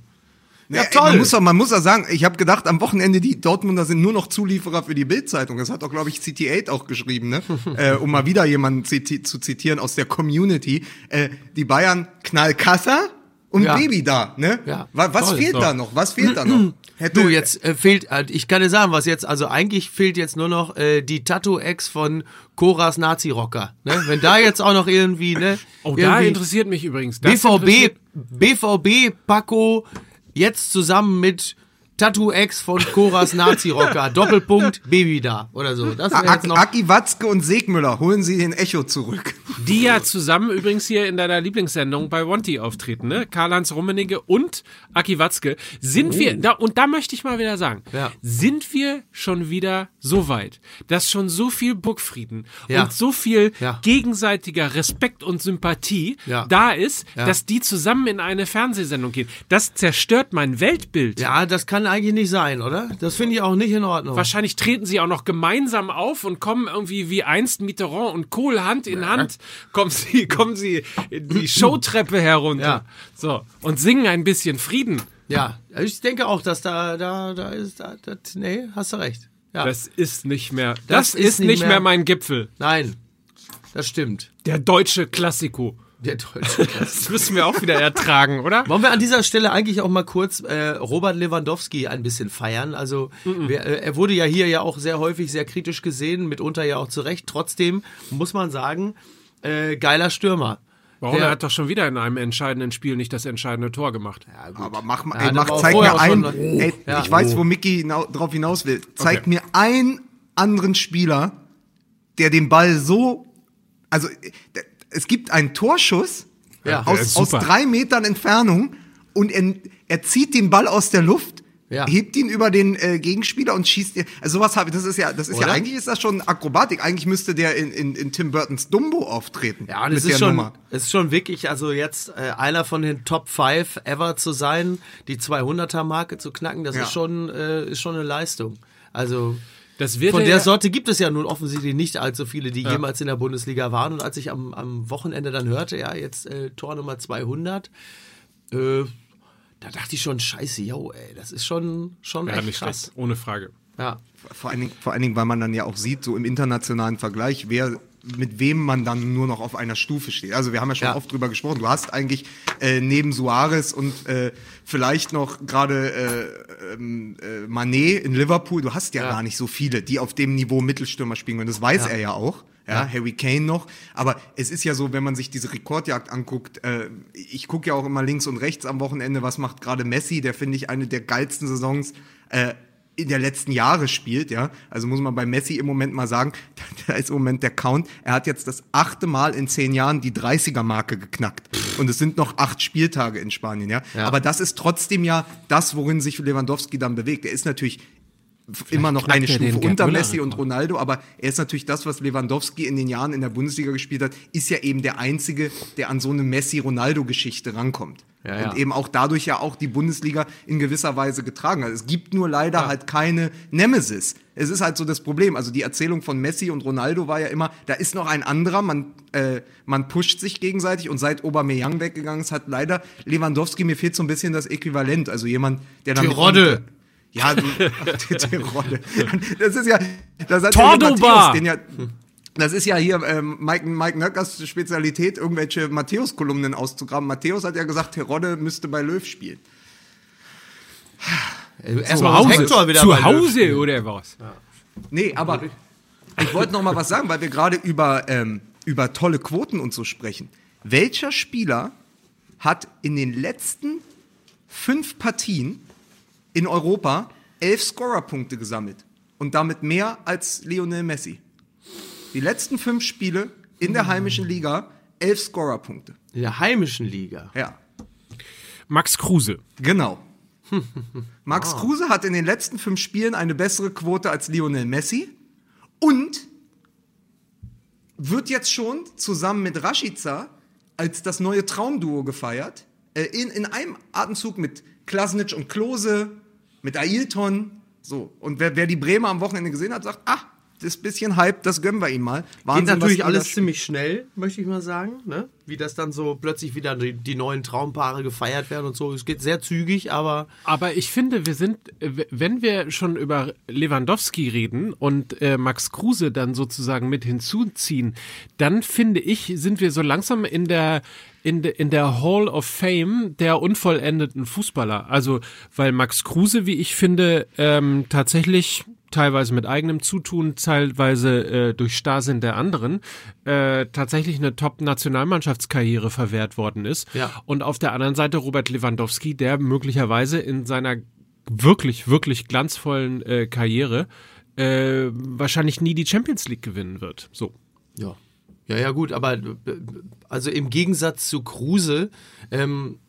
Ja, toll. Man muss, doch, man muss doch sagen, ich habe gedacht, am Wochenende, die Dortmunder sind nur noch Zulieferer für die Bildzeitung. Das hat doch, glaube ich, CT8 auch geschrieben, ne? äh, um mal wieder jemanden ziti zu zitieren aus der Community. Äh, die Bayern Knallkasser und Ja. Baby da, ne? Ja, Wa- Was toll. fehlt So. da noch? Was fehlt da noch? Hätte- du, jetzt äh, fehlt, äh, ich kann dir sagen, was jetzt, also eigentlich fehlt jetzt nur noch äh, die Tattoo-Ex von Koras Nazi-Rocker. Ne? Wenn da jetzt auch noch irgendwie, ne? Oh, da irgendwie interessiert mich übrigens. Das BVB, interessiert- BVB, Paco, jetzt zusammen mit Tattoo-Ex von Koras Nazi-Rocker, Doppelpunkt, Baby da oder so. Das wäre jetzt noch. Aki Watzke und Segmüller, holen Sie den Echo zurück. Die ja zusammen übrigens hier in deiner Lieblingssendung bei Wanty auftreten, ne? Karl-Heinz Rummenigge und Aki Watzke. Sind wir, da, und da möchte ich mal wieder sagen, Oh. Ja. sind wir schon wieder so weit, dass schon so viel Burgfrieden Ja. und so viel Ja. gegenseitiger Respekt und Sympathie Ja. da ist, Ja. dass die zusammen in eine Fernsehsendung gehen. Das zerstört mein Weltbild. Ja, das kann eigentlich nicht sein, oder? Das finde ich auch nicht in Ordnung. Wahrscheinlich treten sie auch noch gemeinsam auf und kommen irgendwie wie einst Mitterrand und Kohl Hand in Hand, kommen sie, kommen sie die Showtreppe herunter. Ja. So. Und singen ein bisschen Frieden. Ja, ich denke auch, dass da, da, da ist, da, das, nee, hast du recht. Ja, Das ist nicht mehr, das, Das ist, nicht mehr, mehr- mein Gipfel. nein, das stimmt. Der deutsche Klassiko. Der deutsche Das müssen wir auch wieder ertragen, oder? Wollen wir an dieser Stelle eigentlich auch mal kurz äh, Robert Lewandowski ein bisschen feiern? Also wir, äh, er wurde ja hier ja auch sehr häufig sehr kritisch gesehen, mitunter ja auch zu Recht. Trotzdem muss man sagen, äh, geiler Stürmer. Warum? Der- er hat doch schon wieder in einem entscheidenden Spiel nicht das entscheidende Tor gemacht. Aber mach mal, Ja, mach, zeig mir ein, schon- ey, Ja. ich weiß, wo Mickey hinau drauf hinaus will. Zeig Okay. mir einen anderen Spieler, der den Ball so, also der- es gibt einen Torschuss Ja. Aus, aus drei Metern Entfernung und er, er zieht den Ball aus der Luft. Ja. hebt ihn über den äh, Gegenspieler und schießt ihn. Also sowas habe ich, das ist ja, das ist ja Oder? eigentlich ist das schon Akrobatik. Eigentlich müsste der in, in, in Tim Burtons Dumbo auftreten. Ja, der ist schon, Nummer. es ist schon wirklich, also jetzt äh, einer von den Top 5 ever zu sein, die 200er-Marke zu knacken, das Ja. ist, schon, äh, ist schon eine Leistung. Also Das von er der ja- Sorte gibt es ja nun offensichtlich nicht allzu viele, die jemals in der Bundesliga waren. Und als ich am, am Wochenende dann hörte, ja, jetzt äh, Tor Nummer 200, äh, da dachte ich schon, scheiße, yo, ey, das ist schon, schon Ja, echt nicht krass. schlecht, ohne Frage. Ja. Vor allen, Dingen, vor allen Dingen, weil man dann ja auch sieht, so im internationalen Vergleich, wer mit wem man dann nur noch auf einer Stufe steht. Also wir haben ja schon Ja. oft drüber gesprochen. Du hast eigentlich äh, neben Suarez und äh, vielleicht noch gerade äh, ähm, äh, Manet in Liverpool, du hast ja, Ja. gar nicht so viele, die auf dem Niveau Mittelstürmer spielen. Und das weiß Ja. er ja auch. Ja, Harry Kane noch. Aber es ist ja so, wenn man sich diese Rekordjagd anguckt, äh, ich gucke ja auch immer links und rechts am Wochenende, was macht gerade Messi, der finde ich eine der geilsten Saisons äh, der letzten Jahre spielt, ja. Also muss man bei Messi im Moment mal sagen, da ist im Moment der Count. Er hat jetzt das achte Mal in zehn Jahren die 30er-Marke geknackt. Und es sind noch acht Spieltage in Spanien, ja? Ja. Aber das ist trotzdem ja das, worin sich Lewandowski dann bewegt. Er ist natürlich immer noch eine Stufe unter Messi und. Ronaldo, aber er ist natürlich das, was Lewandowski in den Jahren in der Bundesliga gespielt hat, ist ja eben der Einzige, der an so eine Messi-Ronaldo-Geschichte rankommt. Ja, ja. Und eben auch dadurch ja auch die Bundesliga in gewisser Weise getragen hat. Es gibt nur leider halt keine Nemesis. Es ist halt so das Problem. Also die Erzählung von Messi und Ronaldo war ja immer, da ist noch ein anderer, man, äh, man pusht sich gegenseitig und seit Aubameyang weggegangen ist, hat leider Lewandowski, mir fehlt so ein bisschen das Äquivalent. Also jemand, der dann... Terodde. Ja, du, die Rolle. Das ist ja, das hat Tordoba. ja hier Matthäus, den ja, das ist ja hier ähm, Mike, Mike Nöckers Spezialität, irgendwelche Matthäus-Kolumnen auszugraben. Matthäus hat ja gesagt, Terodde müsste bei Löw spielen. Äh, Zu Erstmal Hause, Hector wieder zu bei Löw Hause oder was? Nee, aber ich wollte noch mal was sagen, weil wir gerade über, ähm, über tolle Quoten und so sprechen. Welcher Spieler hat in den letzten fünf Partien in Europa elf Scorerpunkte gesammelt und damit mehr als Lionel Messi? Die letzten fünf Spiele in der heimischen Liga elf Scorerpunkte. In der heimischen Liga. Ja, Max Kruse. genau. Max Kruse hat in den letzten fünf Spielen eine bessere Quote als Lionel Messi und wird jetzt schon zusammen mit Rashica als das neue Traumduo gefeiert. Äh, in, in einem Atemzug mit Klasnic und Klose, mit Ailton. So. Und wer, wer die Bremer am Wochenende gesehen hat, sagt, ah, das bisschen Hype, das gönnen wir ihm mal. Geht Wahnsinn, natürlich was alles ziemlich schnell, möchte ich mal sagen. Ne? Wie das dann so plötzlich wieder die, die neuen Traumpaare gefeiert werden und so. Es geht sehr zügig, aber Aber ich finde, wir sind, wenn wir schon über Lewandowski reden und äh, Max Kruse dann sozusagen mit hinzuziehen, dann finde ich, sind wir so langsam in der in, de, in der Hall of Fame der unvollendeten Fußballer. Also, weil Max Kruse, wie ich finde, ähm, tatsächlich teilweise mit eigenem Zutun, teilweise äh, durch Starrsinn der anderen, äh, tatsächlich eine Top-Nationalmannschaftskarriere verwehrt worden ist. Ja. Und auf der anderen Seite Robert Lewandowski, der möglicherweise in seiner wirklich, wirklich glanzvollen äh, Karriere äh, wahrscheinlich nie die Champions League gewinnen wird. So. Ja. Ja, ja, gut, aber äh, also im Gegensatz zu Kruse ähm,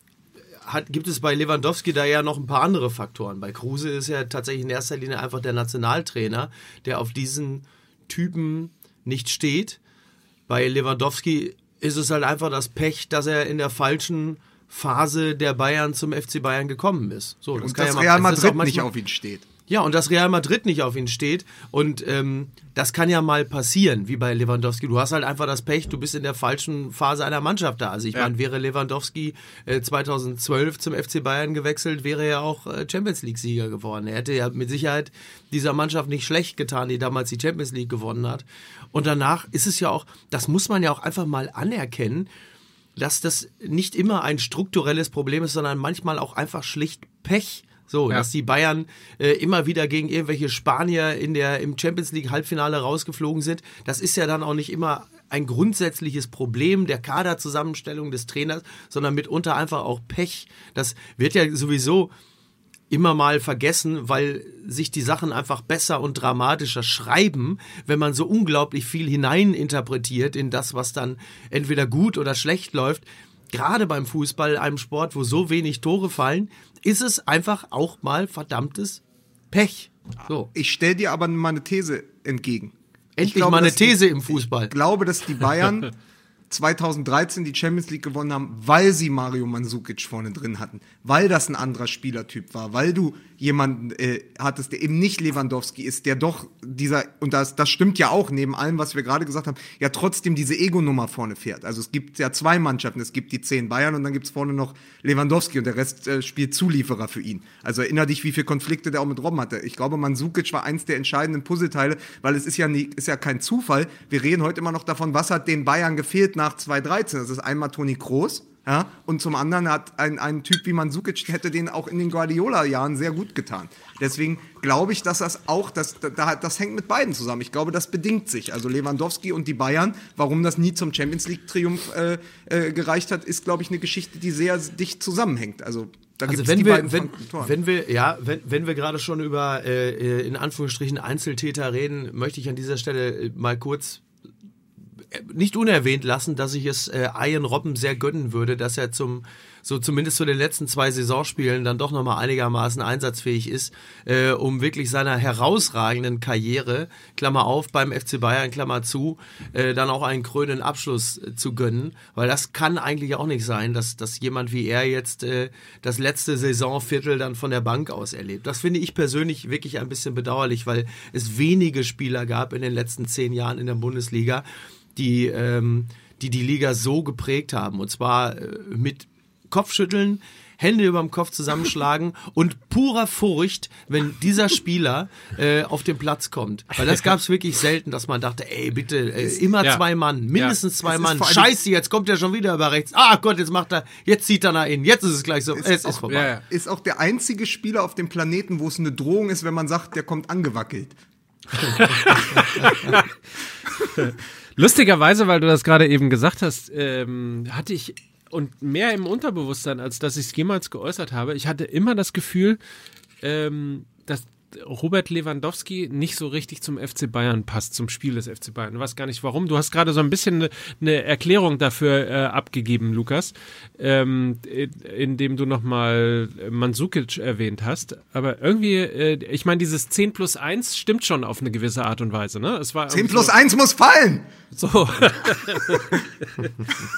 hat, gibt es bei Lewandowski da ja noch ein paar andere Faktoren. Bei Kruse ist ja tatsächlich in erster Linie einfach der Nationaltrainer, der auf diesen Typen nicht steht. Bei Lewandowski ist es halt einfach das Pech, dass er in der falschen Phase der Bayern zum FC Bayern gekommen ist. So, Und kann dass Real Madrid nicht manchmal- auf ihn steht. Ja, und dass Real Madrid nicht auf ihn steht. Und ähm, das kann ja mal passieren, wie bei Lewandowski. Du hast halt einfach das Pech, du bist in der falschen Phase einer Mannschaft da. Also ich meine, wäre Lewandowski äh, 2012 zum FC Bayern gewechselt, wäre er auch äh, Champions League-Sieger geworden. Er hätte ja mit Sicherheit dieser Mannschaft nicht schlecht getan, die damals die Champions League gewonnen hat. Und danach ist es ja auch, das muss man ja auch einfach mal anerkennen, dass das nicht immer ein strukturelles Problem ist, sondern manchmal auch einfach schlicht Pech. So, Ja. dass die Bayern äh, immer wieder gegen irgendwelche Spanier in der, im Champions League Halbfinale rausgeflogen sind. Das ist ja dann auch nicht immer ein grundsätzliches Problem der Kaderzusammenstellung des Trainers, sondern mitunter einfach auch Pech. Das wird ja sowieso immer mal vergessen, weil sich die Sachen einfach besser und dramatischer schreiben, wenn man so unglaublich viel hineininterpretiert in das, was dann entweder gut oder schlecht läuft. Gerade beim Fußball, einem Sport, wo so wenig Tore fallen, ist es einfach auch mal verdammtes Pech. So. Ich stelle dir aber mal eine These entgegen. Ich Endlich glaube, mal eine dass die- These im Fußball. Ich glaube, dass die Bayern 2013 die Champions League gewonnen haben, weil sie Mario Mandzukic vorne drin hatten, weil das ein anderer Spielertyp war, weil du jemanden äh, hattest, der eben nicht Lewandowski ist, der doch dieser, und das, das stimmt ja auch, neben allem, was wir gerade gesagt haben, ja trotzdem diese Ego-Nummer vorne fährt. Also es gibt ja zwei Mannschaften, es gibt die zehn Bayern und dann gibt's vorne noch Lewandowski und der Rest äh, spielt Zulieferer für ihn. Also erinner dich, wie viele Konflikte der auch mit Robben hatte. Ich glaube, Mandzukic war eins der entscheidenden Puzzleteile, weil es ist ja, nie, ist ja kein Zufall. Wir reden heute immer noch davon, was hat den Bayern gefehlt nach 2013. Das ist einmal Toni Kroos, ja, und zum anderen hat ein, ein Typ wie Mandzukic hätte den auch in den Guardiola-Jahren sehr gut getan. Deswegen glaube ich, dass das auch, das, da, das hängt mit beiden zusammen. Ich glaube, das bedingt sich. Also Lewandowski und die Bayern, warum das nie zum Champions League-Triumph äh, äh, gereicht hat, ist, glaube ich, eine Geschichte, die sehr dicht zusammenhängt. Also da Also gibt es wenn wir, wenn, wenn wir, ja, wenn, wenn wir gerade schon über äh, äh, in Anführungsstrichen Einzeltäter reden, möchte ich an dieser Stelle äh, mal kurz nicht unerwähnt lassen, dass ich es äh, Ian Robben sehr gönnen würde, dass er zum so zumindest zu den letzten zwei Saisonspielen dann doch nochmal einigermaßen einsatzfähig ist, äh, um wirklich seiner herausragenden Karriere, Klammer auf, beim FC Bayern, Klammer zu, äh, dann auch einen krönenden Abschluss äh, zu gönnen, weil das kann eigentlich auch nicht sein, dass, dass jemand wie er jetzt äh, das letzte Saisonviertel dann von der Bank aus erlebt. Das finde ich persönlich wirklich ein bisschen bedauerlich, weil es wenige Spieler gab in den letzten zehn Jahren in der Bundesliga, die ähm, die, die Liga so geprägt haben. Und zwar äh, mit Kopfschütteln, Hände überm Kopf zusammenschlagen und purer Furcht, wenn dieser Spieler äh, auf den Platz kommt. Weil das gab es wirklich selten, dass man dachte, ey, bitte, äh, immer ja. zwei Mann, mindestens zwei Es ist Mann. Scheiße, jetzt kommt er schon wieder über rechts. Ah Gott, jetzt macht er, jetzt zieht er nach innen, jetzt ist es gleich so, es, ist auch- vorbei. Ja, ja. ist auch der einzige Spieler auf dem Planeten, wo es eine Drohung ist, wenn man sagt, der kommt angewackelt. Lustigerweise, weil du das gerade eben gesagt hast, ähm, hatte ich und mehr im Unterbewusstsein, als dass ich es jemals geäußert habe, ich hatte immer das Gefühl, ähm, dass Robert Lewandowski nicht so richtig zum FC Bayern passt, zum Spiel des FC Bayern. Du weißt gar nicht warum. Du hast gerade so ein bisschen eine, eine Erklärung dafür äh, abgegeben, Lukas, ähm, in- indem du nochmal Mandzukic erwähnt hast. Aber irgendwie, äh, ich meine, dieses 10 plus 1 stimmt schon auf eine gewisse Art und Weise. Ne? Es war 10 irgendwie plus so, 1 muss fallen! so.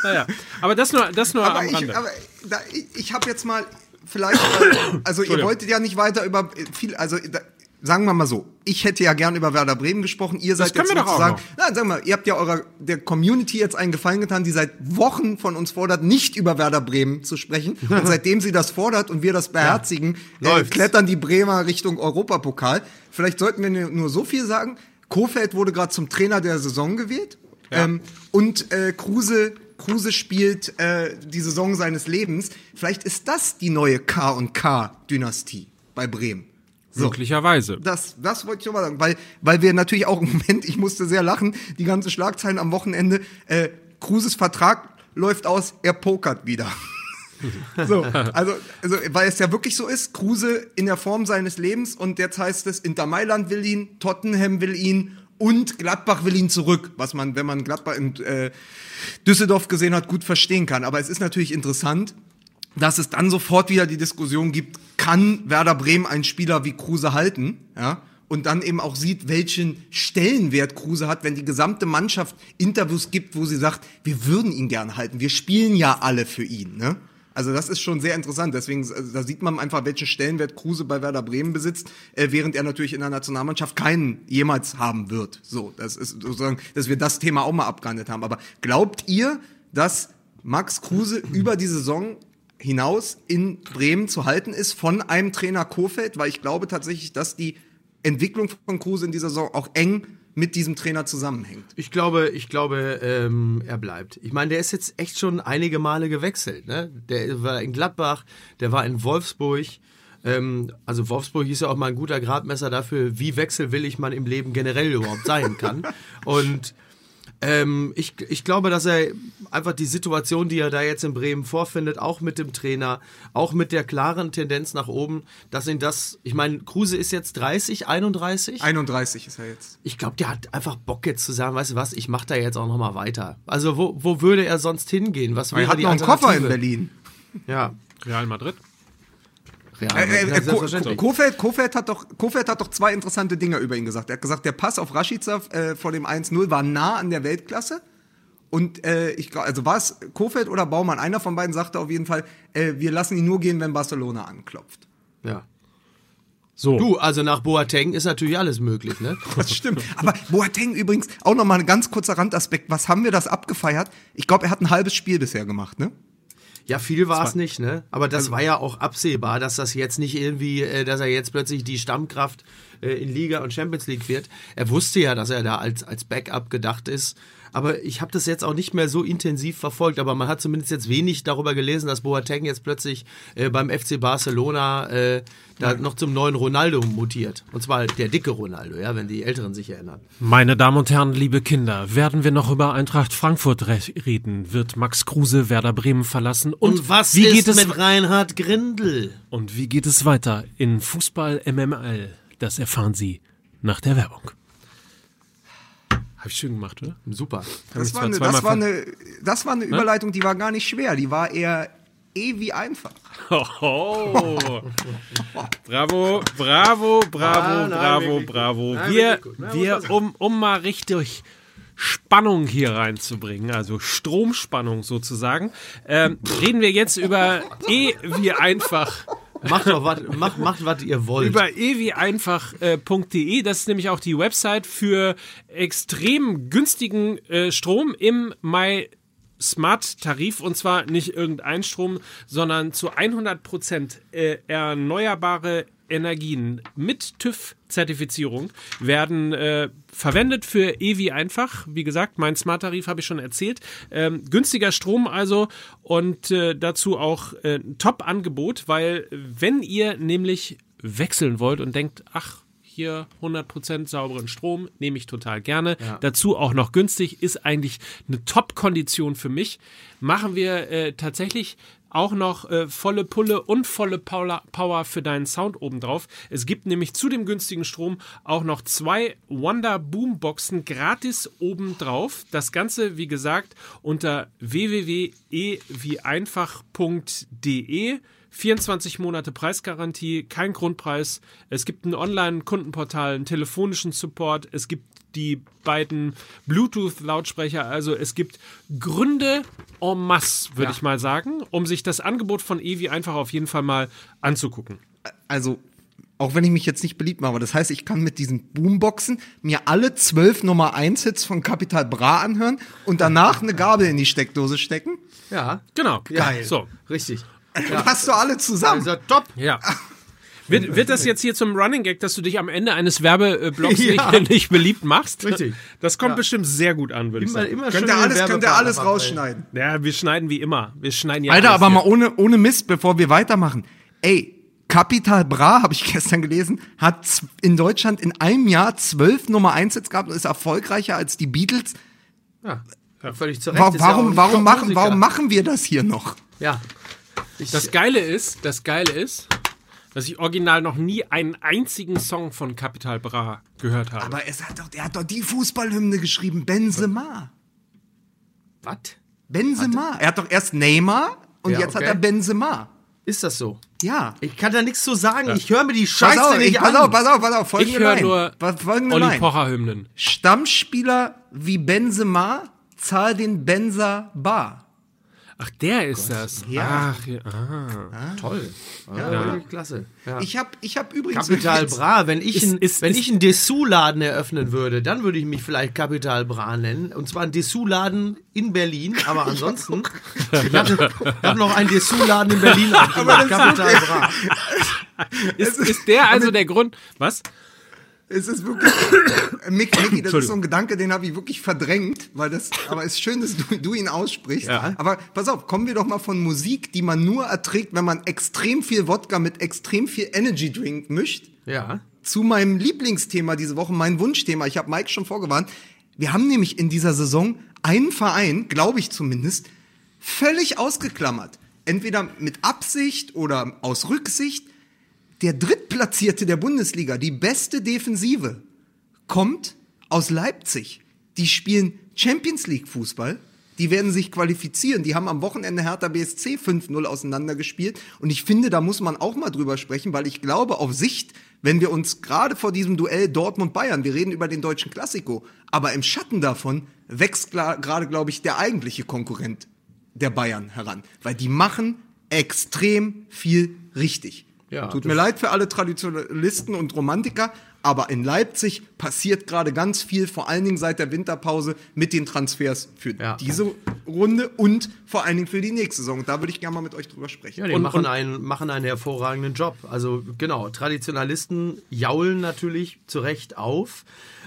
naja, aber das nur, das nur Aber am ich, Rande. aber da, ich, ich habe jetzt mal vielleicht, äh, also ihr wolltet ja nicht weiter über viel, also da, sagen wir mal so, ich hätte ja gern über Werder Bremen gesprochen. Ihr seid können jetzt wir sozusagen, na, sag mal, ihr habt ja eurer der Community jetzt einen Gefallen getan, die seit Wochen von uns fordert, nicht über Werder Bremen zu sprechen. Und seitdem sie das fordert und wir das beherzigen, äh, läuft's. klettern die Bremer Richtung Europapokal. Vielleicht sollten wir nur so viel sagen. Kofeld wurde gerade zum Trainer der Saison gewählt. Ähm, und äh, Kruse Kruse spielt äh, die Saison seines Lebens. Vielleicht ist das die neue K und K Dynastie bei Bremen. So. Möglicherweise. Das, das wollte ich noch mal sagen, weil, weil wir natürlich auch im Moment, ich musste sehr lachen, die ganzen Schlagzeilen am Wochenende, äh, Kruses Vertrag läuft aus, er pokert wieder. so, also, also, weil es ja wirklich so ist, Kruse in der Form seines Lebens und jetzt heißt es, Inter Mailand will ihn, Tottenham will ihn und Gladbach will ihn zurück, was man, wenn man Gladbach in äh, Düsseldorf gesehen hat, gut verstehen kann. Aber es ist natürlich interessant, dass es dann sofort wieder die Diskussion gibt, kann Werder Bremen einen Spieler wie Kruse halten, ja? Und dann eben auch sieht, welchen Stellenwert Kruse hat, wenn die gesamte Mannschaft Interviews gibt, wo sie sagt, wir würden ihn gern halten, wir spielen ja alle für ihn, ne? Also das ist schon sehr interessant. Deswegen, also da sieht man einfach, welchen Stellenwert Kruse bei Werder Bremen besitzt, äh, während er natürlich in der Nationalmannschaft keinen jemals haben wird. So, das ist sozusagen, dass wir das Thema auch mal abgehandelt haben. Aber glaubt ihr, dass Max Kruse über die Saison hinaus in Bremen zu halten ist von einem Trainer Kofeld? Weil ich glaube tatsächlich, dass die Entwicklung von Kruse in dieser Saison auch eng mit diesem Trainer zusammenhängt. Ich glaube, ich glaube, ähm, er bleibt. Ich meine, der ist jetzt echt schon einige Male gewechselt. Ne? Der war in Gladbach, der war in Wolfsburg. Ähm, also Wolfsburg ist ja auch mal ein guter Gradmesser dafür, wie wechselwillig man im Leben generell überhaupt sein kann. Und ähm, ich, ich glaube, dass er einfach die Situation, die er da jetzt in Bremen vorfindet, auch mit dem Trainer, auch mit der klaren Tendenz nach oben, dass ihn das, ich meine, Kruse ist jetzt 30, 31. 31 ist er jetzt. Ich glaube, der hat einfach Bock jetzt zu sagen, weißt du was, ich mache da jetzt auch noch mal weiter. Also wo, wo würde er sonst hingehen? Was wäre Er hat die noch einen Koffer in? Berlin. Ja. Real Madrid. Ja Äh, äh, ja, äh. Kofeld, Kofeld, hat doch, Kofeld hat doch zwei interessante Dinge über ihn gesagt. Er hat gesagt, der Pass auf Rashica äh, vor dem 1-0 war nah an der Weltklasse. Und äh, ich glaube, also war es Kofeld oder Baumann? Einer von beiden sagte auf jeden Fall, äh, wir lassen ihn nur gehen, wenn Barcelona anklopft. ja. So. Du, also nach Boateng ist natürlich alles möglich, ne? Das stimmt. Aber Boateng übrigens, auch nochmal ein ganz kurzer Randaspekt. Was haben wir das abgefeiert? Ich glaube, er hat ein halbes Spiel bisher gemacht, ne? Ja, viel war es nicht, ne? Aber das war ja auch absehbar, dass das jetzt nicht irgendwie, äh, dass er jetzt plötzlich die Stammkraft äh, in Liga und Champions League wird. Er wusste ja, dass er da als, als Backup gedacht ist. Aber ich habe das jetzt auch nicht mehr so intensiv verfolgt, aber man hat zumindest jetzt wenig darüber gelesen, dass Boateng jetzt plötzlich äh, beim FC Barcelona äh, da noch zum neuen Ronaldo mutiert. Und zwar der dicke Ronaldo, ja, wenn die Älteren sich erinnern. Meine Damen und Herren, liebe Kinder, werden wir noch über Eintracht Frankfurt re reden? Wird Max Kruse Werder Bremen verlassen? Und, was wie ist geht es mit Reinhard Grindel? und wie geht es weiter in Fußball MML? Das erfahren Sie nach der Werbung. Habe ich schön gemacht, oder? Super. Das war, eine, das, war eine, das war eine Überleitung, die war gar nicht schwer. Die war eher eh wie einfach. Oh. bravo, bravo, bravo, Ah, nein, bravo, bravo. Nein, wir. Nein, wir um, um mal richtig Spannung hier reinzubringen, also Stromspannung sozusagen, ähm, reden wir jetzt über E wie einfach. Macht doch was, macht, macht, was ihr wollt. Über ewieinfach.de, das ist nämlich auch die Website für extrem günstigen äh, Strom im Mai Smart-Tarif und zwar nicht irgendein Strom, sondern zu 100% äh, erneuerbare Energien mit TÜV-Zertifizierung werden äh, verwendet für EWI einfach. Wie gesagt, mein Smart-Tarif habe ich schon erzählt. Ähm, günstiger Strom also und äh, dazu auch äh, ein Top-Angebot, weil wenn ihr nämlich wechseln wollt und denkt, ach, hier 100% sauberen Strom, nehme ich total gerne. Dazu auch noch günstig, ist eigentlich eine Top-Kondition für mich. Machen wir äh, tatsächlich auch noch äh, volle Pulle und volle Power, für deinen Sound obendrauf. Es gibt nämlich zu dem günstigen Strom auch noch zwei Wonder Boomboxen gratis obendrauf. Das Ganze, wie gesagt, unter www.e-wie-einfach.de. 24 Monate Preisgarantie, kein Grundpreis. Es gibt ein Online-Kundenportal, einen telefonischen Support. Es gibt die beiden Bluetooth-Lautsprecher. Also es gibt Gründe en masse, würde Ja. ich mal sagen, um sich das Angebot von Evi einfach auf jeden Fall mal anzugucken. Also auch wenn ich mich jetzt nicht beliebt mache. Das heißt, ich kann mit diesen Boomboxen mir alle zwölf Nummer 1 Hits von Capital Bra anhören und danach eine Gabel in die Steckdose stecken. Ja. Genau. Geil. So. Richtig. Dann hast du alle zusammen. Also top. Ja. Wird, wird das jetzt hier zum Running Gag, dass du dich am Ende eines Werbeblocks Ja. nicht, nicht beliebt machst? Richtig. Das kommt Ja. bestimmt sehr gut an, würde ich Immer, sagen. immer Könnt schön ihr alles, könnt ihr alles rausschneiden. Ja, wir schneiden wie immer. Wir schneiden ja Alter, alles aber hier. mal ohne, ohne Mist, bevor wir weitermachen. Ey, Capital Bra, habe ich gestern gelesen, hat in Deutschland in einem Jahr zwölf Nummer 1 Hits gehabt und ist erfolgreicher als die Beatles. Ja. Völlig zu Recht. Ja warum, ein warum, machen, warum machen wir das hier noch? Ja. Ich, Das Geile ist, das Geile ist, dass ich original noch nie einen einzigen Song von Capital Bra gehört habe. Aber es hat doch, der hat doch die Fußballhymne geschrieben, Benzema. was? Benzema. Er hat doch erst Neymar und Ja, jetzt hat okay. er Benzema. Ist das so? Ja. Ich kann da nichts zu sagen. Ich höre mir die Pass Scheiße auf, nicht ich, pass an. auf, pass auf, pass auf. Folgende ich höre nur folgende Olli Line. Pocher Hymnen. Stammspieler wie Benzema, zahl den Benzer bar. Ach, der ist das. Ja. Ach, ja. ah. Toll. Ja, wirklich klasse. Ja. Ich habe ich hab übrigens. Kapital Bra, wenn ich, Ist- ein, ist- wenn ist- ich einen Dessous-Laden eröffnen würde, dann würde ich mich vielleicht Kapital Bra nennen. Und zwar ein Dessous-Laden in Berlin, aber ansonsten. ich habe hab noch einen Dessous-Laden in Berlin aufgemacht. Kapital Bra. Ist, ist der also der Grund? Was? Es ist wirklich. Mick, Micky, das ist so ein Gedanke, den habe ich wirklich verdrängt, weil das. Aber es ist schön, dass du, du ihn aussprichst. Ja. Aber pass auf, kommen wir doch mal von Musik, die man nur erträgt, wenn man extrem viel Wodka mit extrem viel Energy Drink mischt. Ja. zu meinem Lieblingsthema diese Woche, mein Wunschthema. Ich habe Mike schon vorgewarnt. Wir haben nämlich in dieser Saison einen Verein, glaube ich zumindest, völlig ausgeklammert. Entweder mit Absicht oder aus Rücksicht. Der Drittplatzierte der Bundesliga, die beste Defensive, kommt aus Leipzig. Die spielen Champions League Fußball. Die werden sich qualifizieren. Die haben am Wochenende Hertha BSC 5-0 auseinandergespielt. Und ich finde, da muss man auch mal drüber sprechen, weil ich glaube, auf Sicht, wenn wir uns gerade vor diesem Duell Dortmund-Bayern, wir reden über den deutschen Klassiko, aber im Schatten davon wächst gerade, glaube ich, der eigentliche Konkurrent der Bayern heran. Weil die machen extrem viel richtig. Ja, Tut mir leid für alle Traditionalisten und Romantiker, aber in Leipzig passiert gerade ganz viel, vor allen Dingen seit der Winterpause mit den Transfers für Ja. diese Runde und vor allen Dingen für die nächste Saison. Da würde ich gerne mal mit euch drüber sprechen. Ja, die Und- machen, und- einen, machen einen hervorragenden Job. Also genau, Traditionalisten jaulen natürlich zu Recht auf.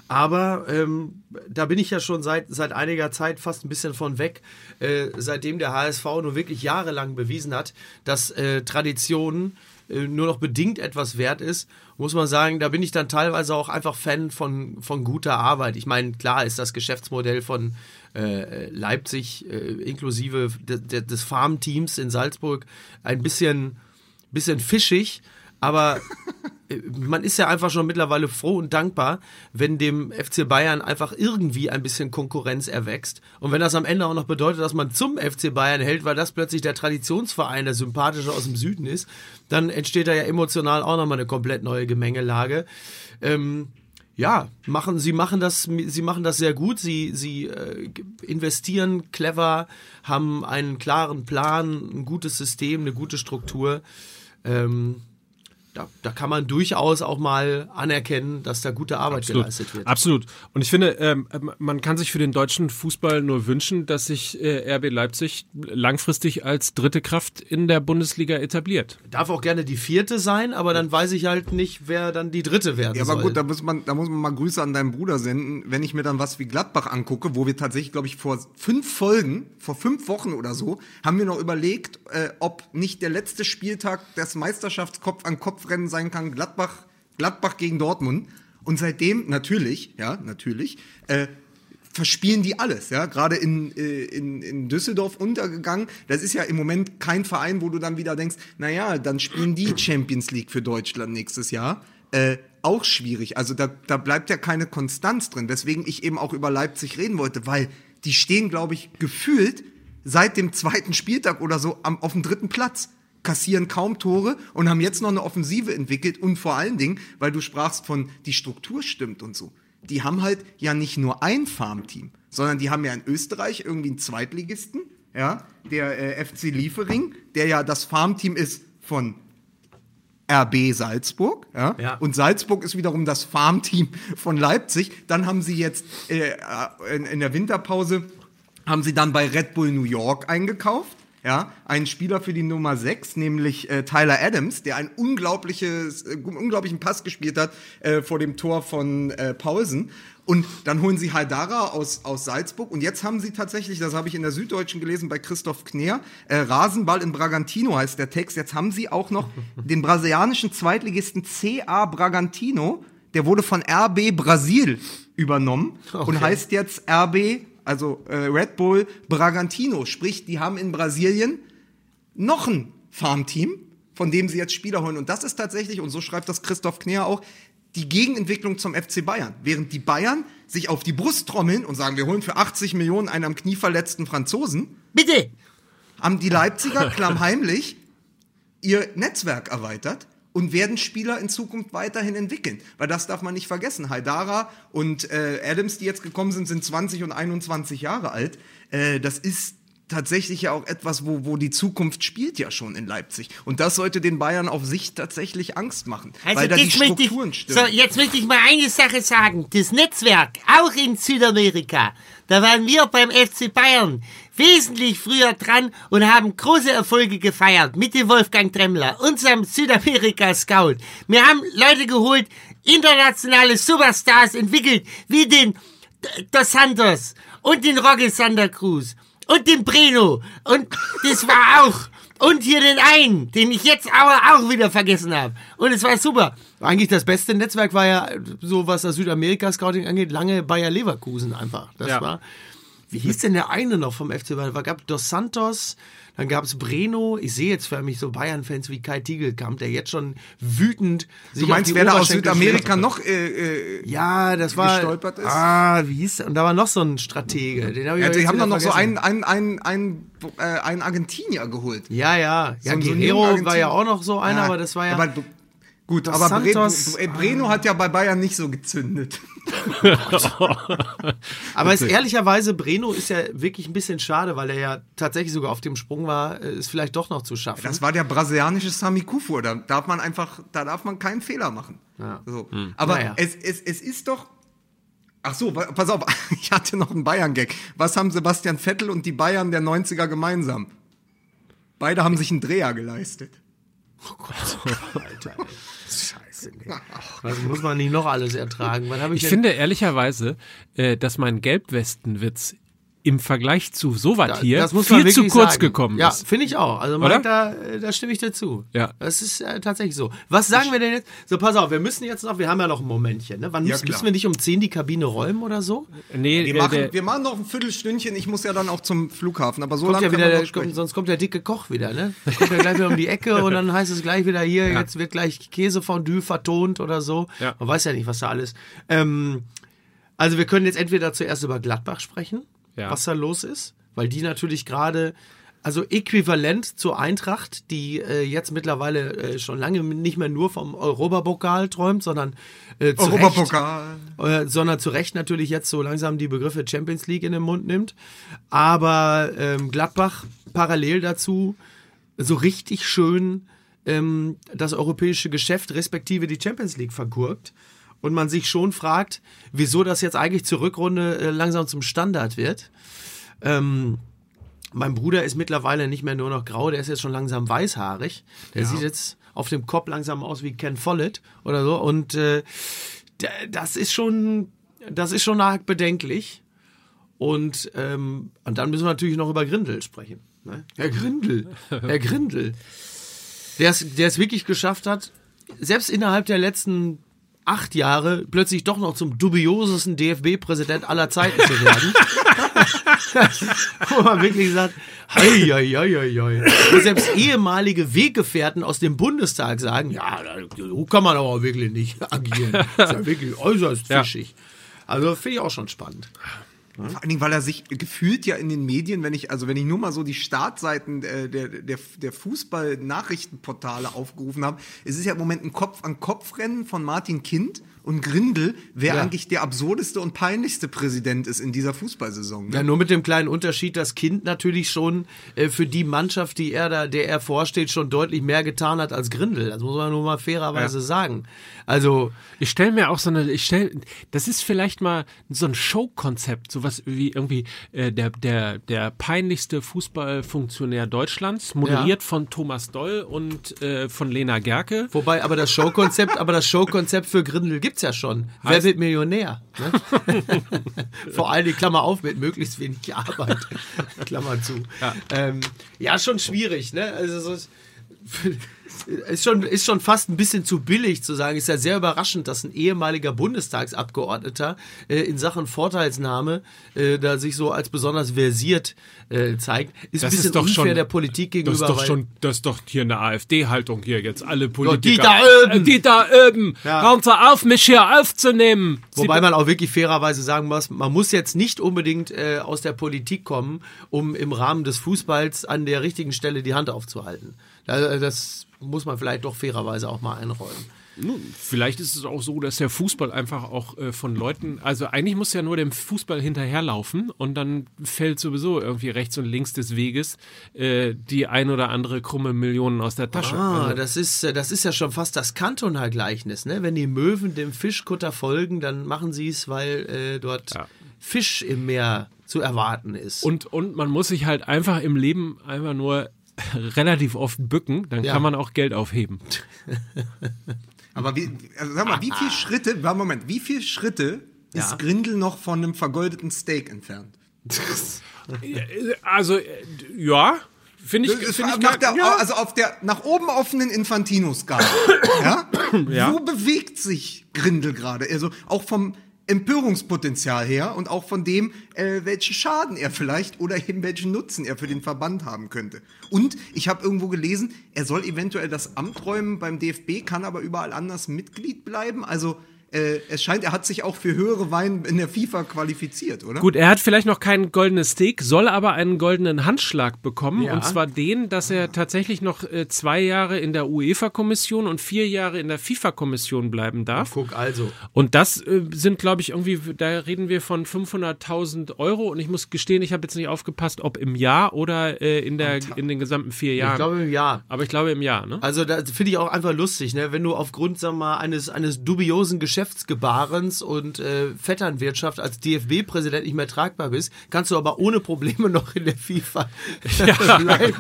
Aber ähm, da bin ich ja schon seit, seit einiger Zeit fast ein bisschen von weg, äh, seitdem der HSV nur wirklich jahrelang bewiesen hat, dass äh, Tradition äh, nur noch bedingt etwas wert ist, muss man sagen, da bin ich dann teilweise auch einfach Fan von, von guter Arbeit. Ich meine, klar ist das Geschäftsmodell von äh, Leipzig äh, inklusive de, de, des Farmteams in Salzburg ein bisschen, bisschen fischig, aber äh, man ist ja einfach schon mittlerweile froh und dankbar, wenn dem FC Bayern einfach irgendwie ein bisschen Konkurrenz erwächst. Und wenn das am Ende auch noch bedeutet, dass man zum FC Bayern hält, weil das plötzlich der Traditionsverein, der sympathische aus dem Süden ist, dann entsteht da ja emotional auch nochmal eine komplett neue Gemengelage. Ähm, ja, machen, sie machen das, sie machen das sehr gut. Sie, sie äh, investieren clever, haben einen klaren Plan, ein gutes System, eine gute Struktur. Ähm, da, da kann man durchaus auch mal anerkennen, dass da gute Arbeit geleistet wird. Absolut. Und ich finde, ähm, man kann sich für den deutschen Fußball nur wünschen, dass sich äh, RB Leipzig langfristig als dritte Kraft in der Bundesliga etabliert. Darf auch gerne die vierte sein, aber dann weiß ich halt nicht, wer dann die dritte werden Ja, aber soll. gut, da muss, man, da muss man mal Grüße an deinen Bruder senden. Wenn ich mir dann was wie Gladbach angucke, wo wir tatsächlich, glaube ich, vor fünf Folgen, vor fünf Wochen oder so, haben wir noch überlegt, äh, ob nicht der letzte Spieltag das Meisterschaftskopf an Kopfrennen sein kann, Gladbach, Gladbach gegen Dortmund. Und seitdem, natürlich, ja, natürlich, äh, verspielen die alles, ja, gerade in, äh, in, in Düsseldorf untergegangen. Das ist ja im Moment kein Verein, wo du dann wieder denkst, naja, dann spielen die Champions League für Deutschland nächstes Jahr. Äh, auch schwierig. Also da, da bleibt ja keine Konstanz drin, weswegen ich eben auch über Leipzig reden wollte, weil die stehen, glaube ich, gefühlt seit dem zweiten Spieltag oder so am, auf dem dritten Platz kassieren kaum Tore und haben jetzt noch eine Offensive entwickelt und vor allen Dingen, weil du sprachst von, die Struktur stimmt und so. Die haben halt ja nicht nur ein Farmteam, sondern die haben ja in Österreich irgendwie einen Zweitligisten, ja, der äh, FC Liefering, der ja das Farmteam ist von RB Salzburg. Ja? Ja. Und Salzburg ist wiederum das Farmteam von Leipzig. Dann haben sie jetzt äh, in, in der Winterpause haben sie dann bei Red Bull New York eingekauft. Ja, einen Spieler für die Nummer 6, nämlich äh, Tyler Adams, der einen unglaubliches, äh, unglaublichen Pass gespielt hat äh, vor dem Tor von äh, Paulsen. Und dann holen sie Haidara aus, aus Salzburg. Und jetzt haben sie tatsächlich, das habe ich in der Süddeutschen gelesen bei Christoph Kner, äh, Rasenball in Bragantino heißt der Text. Jetzt haben sie auch noch den brasilianischen Zweitligisten CA Bragantino. Der wurde von RB Brasil übernommen und heißt jetzt RB, also äh, Red Bull Bragantino. Sprich, die haben in Brasilien noch ein Farmteam, von dem sie jetzt Spieler holen. Und das ist tatsächlich, und so schreibt das Christoph Kner auch, die Gegenentwicklung zum FC Bayern. Während die Bayern sich auf die Brust trommeln und sagen, wir holen für 80 Millionen einen am Knie verletzten Franzosen, Bitte! haben die Leipziger klammheimlich ihr Netzwerk erweitert und werden Spieler in Zukunft weiterhin entwickeln. Weil das darf man nicht vergessen. Haidara und äh, Adams, die jetzt gekommen sind, sind 20 und 21 Jahre alt. Äh, das ist tatsächlich ja auch etwas, wo, wo die Zukunft spielt ja schon in Leipzig. Und das sollte den Bayern auf sich tatsächlich Angst machen. weil da die Strukturen ich, stimmen. so, jetzt möchte ich mal eine Sache sagen. Das Netzwerk, auch in Südamerika, da waren wir beim FC Bayern wesentlich früher dran und haben große Erfolge gefeiert mit dem Wolfgang Tremmler, unserem Südamerika-Scout. Wir haben Leute geholt, internationale Superstars entwickelt, wie den Dos Santos und den Roque Santa Cruz und den Breno und das war auch und hier den einen, den ich jetzt aber auch wieder vergessen habe. Und es war super. Eigentlich das beste Netzwerk war ja, so was das Südamerika-Scouting angeht, lange Bayer Leverkusen einfach. Das Ja. war. Wie hieß denn der eine noch vom FC Bayern? Es gab Dos Santos, dann gab es Breno. Ich sehe jetzt für mich so Bayern-Fans wie Kai Tiegelkamp, der jetzt schon wütend sich Du meinst, auf die wer da aus Südamerika noch äh, äh, Ja, das war. gestolpert ist? Ah, wie hieß der? Und da war noch so ein Stratege. Den hab ich ja, die haben dann noch so vergessen. einen, einen, einen, einen, äh, einen Argentinier geholt. Ja, ja. Ja, So so Guerrero war ja auch noch so einer, aber das war ja. Gut, aber Santos- Bre Breno hat ja bei Bayern nicht so gezündet. Aber es, ehrlicherweise, Breno ist ja wirklich ein bisschen schade, weil er ja tatsächlich sogar auf dem Sprung war, ist vielleicht doch noch zu schaffen. Das war der brasilianische Sami Kufur. Da darf man einfach, da darf man keinen Fehler machen. Ja. So. Aber Naja. es, es, es ist doch. Ach so, pass auf, ich hatte noch einen Bayern-Gag. Was haben Sebastian Vettel und die Bayern der 90er gemeinsam? Beide haben sich einen Dreher geleistet. Alter, ey. Nee. Was muss man nicht noch alles ertragen? Ich, Ich finde ehrlicherweise, äh, dass mein Gelbwestenwitz im Vergleich zu sowas hier das muss man viel zu kurz sagen. gekommen ja, ist. finde ich auch. Also? Mike, da, äh, da stimme ich dazu. Ja. Das ist äh, tatsächlich so. Was sagen wir denn jetzt? So, pass auf, wir müssen jetzt noch, wir haben ja noch ein Momentchen. Ne? Wann Ja, müssen, müssen wir nicht um 10 die Kabine räumen oder so? Nee, Wir äh, machen, wir machen noch ein Viertelstündchen. Ich muss ja dann auch zum Flughafen. Aber so Kommt lange ja kann wieder man der, kommt, sonst kommt der dicke Koch wieder, ne? Dann kommt er gleich wieder um die Ecke und dann heißt es gleich wieder hier, jetzt wird gleich Käsefondue vertont oder so. Ja. Man weiß ja nicht, was da alles. Ähm, also wir können jetzt entweder zuerst über Gladbach sprechen, Ja. was da los ist, weil die natürlich gerade also äquivalent zur Eintracht, die äh, jetzt mittlerweile äh, schon lange nicht mehr nur vom Europapokal träumt, sondern äh, zu Recht, Europapokal. äh, sondern zu Recht natürlich jetzt so langsam die Begriffe Champions League in den Mund nimmt. Aber ähm, Gladbach parallel dazu so richtig schön ähm, das europäische Geschäft respektive die Champions League vergurkt. Und man sich schon fragt, wieso das jetzt eigentlich zur Rückrunde äh, langsam zum Standard wird. Ähm, mein Bruder ist mittlerweile nicht mehr nur noch grau, der ist jetzt schon langsam weißhaarig. Der sieht jetzt auf dem Kopf langsam aus wie Ken Follett oder so. Und äh, das ist schon, das ist schon arg bedenklich. Und, ähm, und dann müssen wir natürlich noch über Grindel sprechen. Ne? Herr Grindel, Herr Grindel, der es wirklich geschafft hat, selbst innerhalb der letzten acht Jahre plötzlich doch noch zum dubiosesten DFB-Präsident aller Zeiten zu werden. Wo man wirklich sagt, hei, hei, hei, hei. Wo selbst ehemalige Weggefährten aus dem Bundestag sagen, ja, so kann man aber wirklich nicht agieren. Das ist ja wirklich äußerst Ja. fischig. Also finde ich auch schon spannend. Vor allen Dingen, weil er sich gefühlt ja in den Medien, wenn ich, also wenn ich nur mal so die Startseiten äh, der, der, der Fußball-Nachrichtenportale aufgerufen habe, es ist ja im Moment ein Kopf-an-Kopf-Rennen von Martin Kind und Grindel, wer Ja. eigentlich der absurdeste und peinlichste Präsident ist in dieser Fußballsaison. Ne? Ja, nur mit dem kleinen Unterschied, das Kind natürlich schon äh, für die Mannschaft, die er da, der er vorsteht, schon deutlich mehr getan hat als Grindel. Das muss man nur mal fairerweise sagen. Also, Ich stelle mir auch so eine, ich stelle, das ist vielleicht mal so ein Showkonzept, sowas wie irgendwie äh, der, der, der peinlichste Fußballfunktionär Deutschlands, moderiert von Thomas Doll und äh, von Lena Gerke. wobei, aber das Showkonzept, aber das Showkonzept für Grindel gibt's ja schon. Wer Heißt- wird Millionär? Ne? Vor allem, Klammer auf, mit möglichst wenig Arbeit. Klammer zu. Ja, ähm, ja schon schwierig, ne? Also, so ist, ist schon, ist schon fast ein bisschen zu billig zu sagen. Ist ja sehr überraschend, dass ein ehemaliger Bundestagsabgeordneter äh, in Sachen Vorteilsnahme äh, da sich so als besonders versiert äh, zeigt. Ist ein bisschen unfair der Politik das gegenüber. ist doch schon, das ist doch hier eine AfD-Haltung hier jetzt. Alle die Politiker. da oben. Äh, Die da oben. Ja. Hören Sie auf, mich hier aufzunehmen. Wobei man auch wirklich fairerweise sagen muss, man muss jetzt nicht unbedingt äh, aus der Politik kommen, um im Rahmen des Fußballs an der richtigen Stelle die Hand aufzuhalten. Da- Das muss man vielleicht doch fairerweise auch mal einräumen. Nun, vielleicht ist es auch so, dass der Fußball einfach auch äh, von Leuten, also eigentlich muss ja nur dem Fußball hinterherlaufen und dann fällt sowieso irgendwie rechts und links des Weges äh, die ein oder andere krumme Millionen aus der Tasche. Ah, Also, das ist, äh, das ist ja schon fast das Kantonalgleichnis. Ne? Wenn die Möwen dem Fischkutter folgen, dann machen sie es, weil äh, dort Ja. Fisch im Meer zu erwarten ist. und, und man muss sich halt einfach im Leben einfach nur relativ oft bücken, dann Ja. kann man auch Geld aufheben. Aber wie, also sag mal, wie viele Schritte, warte, Moment, wie viele Schritte Ja. ist Grindel noch von einem vergoldeten Steak entfernt? Also, äh, ja, finde ich, Das find ich nach gar- der, ja. Also auf der nach oben offenen Infantino-Skala. ja? Ja. Wo bewegt sich Grindel gerade? Also auch vom Empörungspotenzial her und auch von dem, äh, welchen Schaden er vielleicht oder eben welchen Nutzen er für den Verband haben könnte. Und ich habe irgendwo gelesen, er soll eventuell das Amt räumen beim DFB, kann aber überall anders Mitglied bleiben. Also äh, es scheint, er hat sich auch für höhere Wein in der FIFA qualifiziert, oder? Gut, er hat vielleicht noch kein goldenes Steak, soll aber einen goldenen Handschlag bekommen. Ja. Und zwar den, dass er tatsächlich noch äh, zwei Jahre in der UEFA-Kommission und vier Jahre in der FIFA-Kommission bleiben darf. Guck also. Und das äh, sind, glaube ich, irgendwie, da reden wir von 500.000 Euro. Und ich muss gestehen, ich habe jetzt nicht aufgepasst, ob im Jahr oder äh, in, der, in den gesamten vier Jahren. Ich glaube im Jahr. aber ich glaube im Jahr, ne? Also da finde ich auch einfach lustig, ne? wenn du aufgrund sag mal, eines, eines dubiosen Geschäftsgebarens und äh, Vetternwirtschaft als DFB-Präsident nicht mehr tragbar bist, kannst du aber ohne Probleme noch in der FIFA bleiben.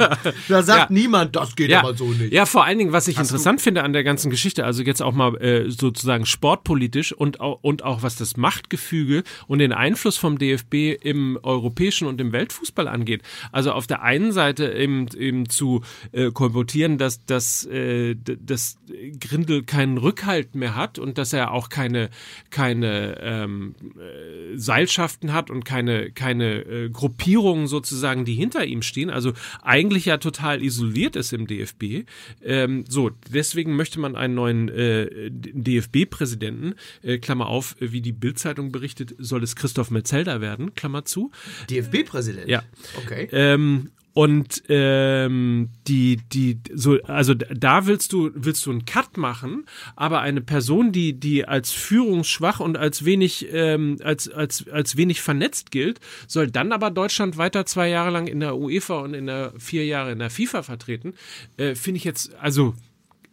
Da sagt Ja. niemand, das geht ja, aber so nicht. Ja, vor allen Dingen, was ich interessant finde an der ganzen Geschichte, also jetzt auch mal äh, sozusagen sportpolitisch und auch, und auch was das Machtgefüge und den Einfluss vom DFB im europäischen und im Weltfußball angeht. Also auf der einen Seite eben, eben zu äh, kolportieren, dass, dass, äh, dass Grindel keinen Rückhalt mehr hat und dass er auch keine, keine ähm, äh, Seilschaften hat und keine, keine äh, Gruppierungen sozusagen, die hinter ihm stehen. Also eigentlich ja total isoliert ist im DFB. Ähm, so, deswegen möchte man einen neuen äh, DFB-Präsidenten, äh, Klammer auf, wie die Bildzeitung berichtet, soll es Christoph Metzelder werden, Klammer zu. DFB-Präsident? Ja. Okay. Ähm, und ähm, die, die, so, also da willst du, willst du einen Cut machen, aber eine Person, die, die als führungsschwach und als wenig, ähm, als, als, als wenig vernetzt gilt, soll dann aber Deutschland weiter zwei Jahre lang in der UEFA und in der vier Jahre in der FIFA vertreten. Äh, Finde ich jetzt, also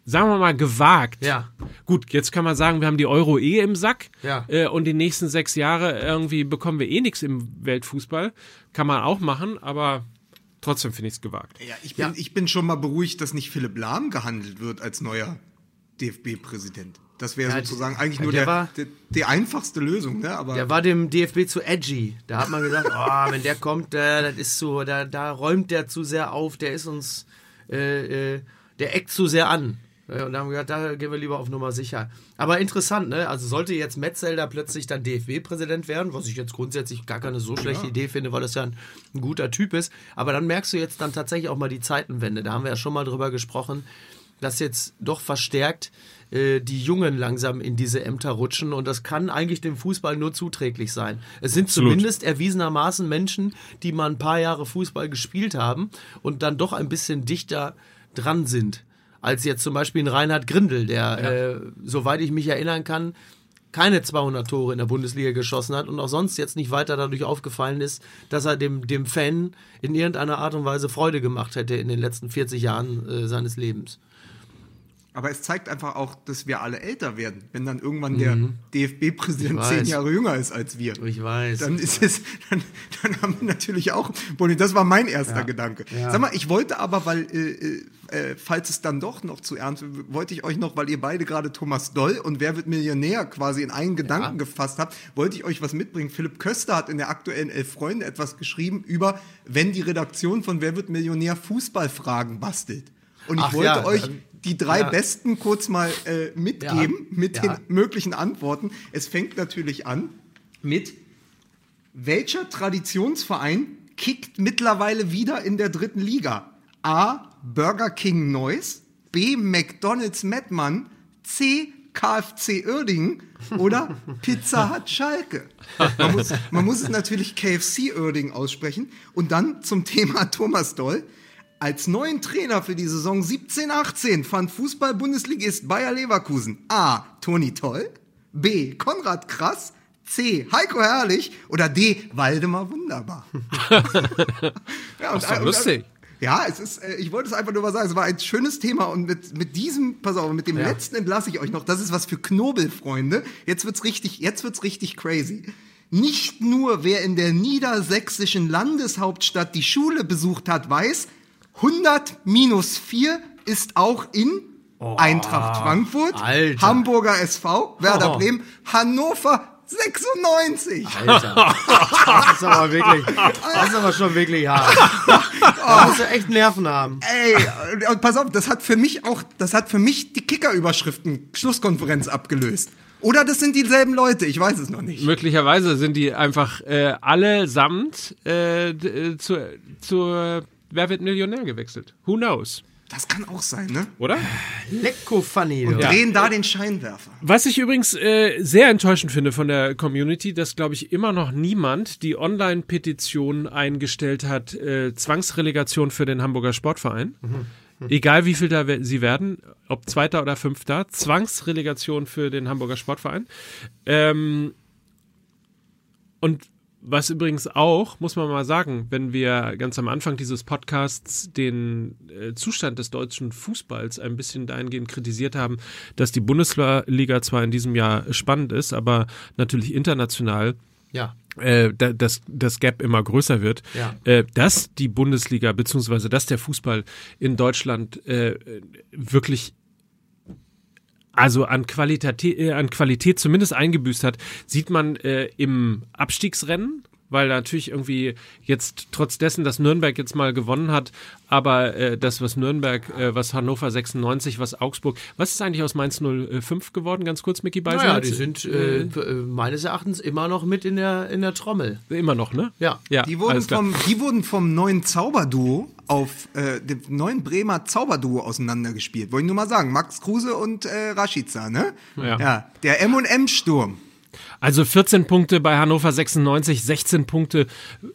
sagen wir mal, gewagt. Ja. Gut, jetzt kann man sagen, wir haben die Euro eh im Sack Ja. äh, und die nächsten sechs Jahre irgendwie bekommen wir eh nichts im Weltfußball. Kann man auch machen, aber trotzdem finde ich es gewagt. Ja, ich bin, ich bin schon mal beruhigt, dass nicht Philipp Lahm gehandelt wird als neuer DFB-Präsident. Das wäre Ja, sozusagen eigentlich ja, nur der der, war- der, die einfachste Lösung, ne? Aber Der war dem DFB zu edgy. Da hat man gesagt, oh, wenn der kommt, äh, das ist so, da, da räumt der zu sehr auf, der ist uns, äh, äh, der eckt zu sehr an. Und da haben wir gesagt, da gehen wir lieber auf Nummer sicher. Aber interessant, ne? Also sollte jetzt Metzelder plötzlich dann DFB-Präsident werden, was ich jetzt grundsätzlich gar keine so schlechte Idee finde, weil das ja ein, ein guter Typ ist. Aber dann merkst du jetzt dann tatsächlich auch mal die Zeitenwende. Da haben wir ja schon mal drüber gesprochen, dass jetzt doch verstärkt äh, die Jungen langsam in diese Ämter rutschen und das kann eigentlich dem Fußball nur zuträglich sein. Es sind Absolut. zumindest erwiesenermaßen Menschen, die mal ein paar Jahre Fußball gespielt haben und dann doch ein bisschen dichter dran sind als jetzt zum Beispiel ein Reinhard Grindel, der, äh, soweit ich mich erinnern kann, keine 200 Tore in der Bundesliga geschossen hat und auch sonst jetzt nicht weiter dadurch aufgefallen ist, dass er dem, dem Fan in irgendeiner Art und Weise Freude gemacht hätte in den letzten 40 Jahren äh, seines Lebens. Aber es zeigt einfach auch, dass wir alle älter werden. Wenn dann irgendwann der DFB-Präsident Ich zehn. Jahre jünger ist als wir. Ich weiß. Dann ist es, dann, dann haben wir natürlich auch. Das war mein erster Gedanke. Sag mal, ich wollte aber, weil, äh, äh, äh, falls es dann doch noch zu ernst wird, wollte ich euch noch, weil ihr beide gerade Thomas Doll und Wer wird Millionär quasi in einen Gedanken gefasst habt, wollte ich euch was mitbringen. Philipp Köster hat in der aktuellen Elf Freunde etwas geschrieben über, wenn die Redaktion von Wer wird Millionär Fußballfragen bastelt. Und ich Ach wollte ja, euch die drei ja. besten kurz mal äh, mitgeben Ja, mit den möglichen Antworten. Es fängt natürlich an mit welcher Traditionsverein kickt mittlerweile wieder in der dritten Liga? A. Burger King Neuss, B. McDonald's Mettmann, C. KFC Uerdingen oder Pizza Hut Schalke. Man muss, man muss es natürlich KFC Uerdingen aussprechen. Und dann zum Thema Thomas Doll. Als neuen Trainer für die Saison 17-18 fand Fußball-Bundesligist Bayer Leverkusen A. Toni Toll, B. Konrad Krass, C. Heiko Herrlich oder D. Waldemar Wunderbar. ja, und, ist doch lustig. Ja, es ist, äh, ich wollte es einfach nur mal sagen, es war ein schönes Thema und mit, mit diesem, pass auf, mit dem Ja. letzten entlasse ich euch noch. Das ist was für Knobelfreunde. Jetzt wird's richtig, jetzt wird's richtig crazy. Nicht nur wer in der niedersächsischen Landeshauptstadt die Schule besucht hat, weiß, 100 minus 4 ist auch in Eintracht Frankfurt, Alter. Hamburger SV, Werder Oh. Bremen, Hannover 96. Alter. Das ist aber wirklich, das ist aber schon wirklich hart. Da musst du echt Nerven haben. Ey, und- pass auf, das hat für mich auch, das hat für mich die Kicker-Überschriften Schlusskonferenz abgelöst. Oder das sind dieselben Leute, ich weiß es noch nicht. Möglicherweise sind die einfach äh, allesamt äh, äh, zu, zur Wer wird Millionär gewechselt. Who knows? Das kann auch sein, ne? Oder? Lecko funny. du. Drehen da den Scheinwerfer. Was ich übrigens äh, sehr enttäuschend finde von der Community, dass, glaube ich, immer noch niemand die Online-Petition eingestellt hat, äh, Zwangsrelegation für den Hamburger Sportverein. Egal wie viel da sie werden, ob Zweiter oder Fünfter, Zwangsrelegation für den Hamburger Sportverein. Ähm, und was übrigens auch, muss man mal sagen, wenn wir ganz am Anfang dieses Podcasts den äh, Zustand des deutschen Fußballs ein bisschen dahingehend kritisiert haben, dass die Bundesliga zwar in diesem Jahr spannend ist, aber natürlich international Ja. äh, da, das, das Gap immer größer wird, Ja. äh, dass die Bundesliga beziehungsweise dass der Fußball in Deutschland äh, wirklich also an Qualität, äh, an Qualität zumindest eingebüßt hat, sieht man äh, im Abstiegsrennen, weil natürlich irgendwie jetzt trotz dessen, dass Nürnberg jetzt mal gewonnen hat, aber äh, das, was Nürnberg, äh, was Hannover 96, was Augsburg, was ist eigentlich aus Mainz 05 geworden? Ganz kurz, Micky Beisenherz? Naja, die sind äh, äh, meines Erachtens immer noch mit in der, in der Trommel. Immer noch, ne? Ja. ja Die wurden, klar. vom, die wurden vom neuen Zauberduo auf äh, dem neuen Bremer Zauberduo auseinandergespielt. Wollte ich nur mal sagen. Max Kruse und äh, Rashica, ne? Ja. ja der M&M-Sturm. Also 14 Punkte bei Hannover 96, 16 Punkte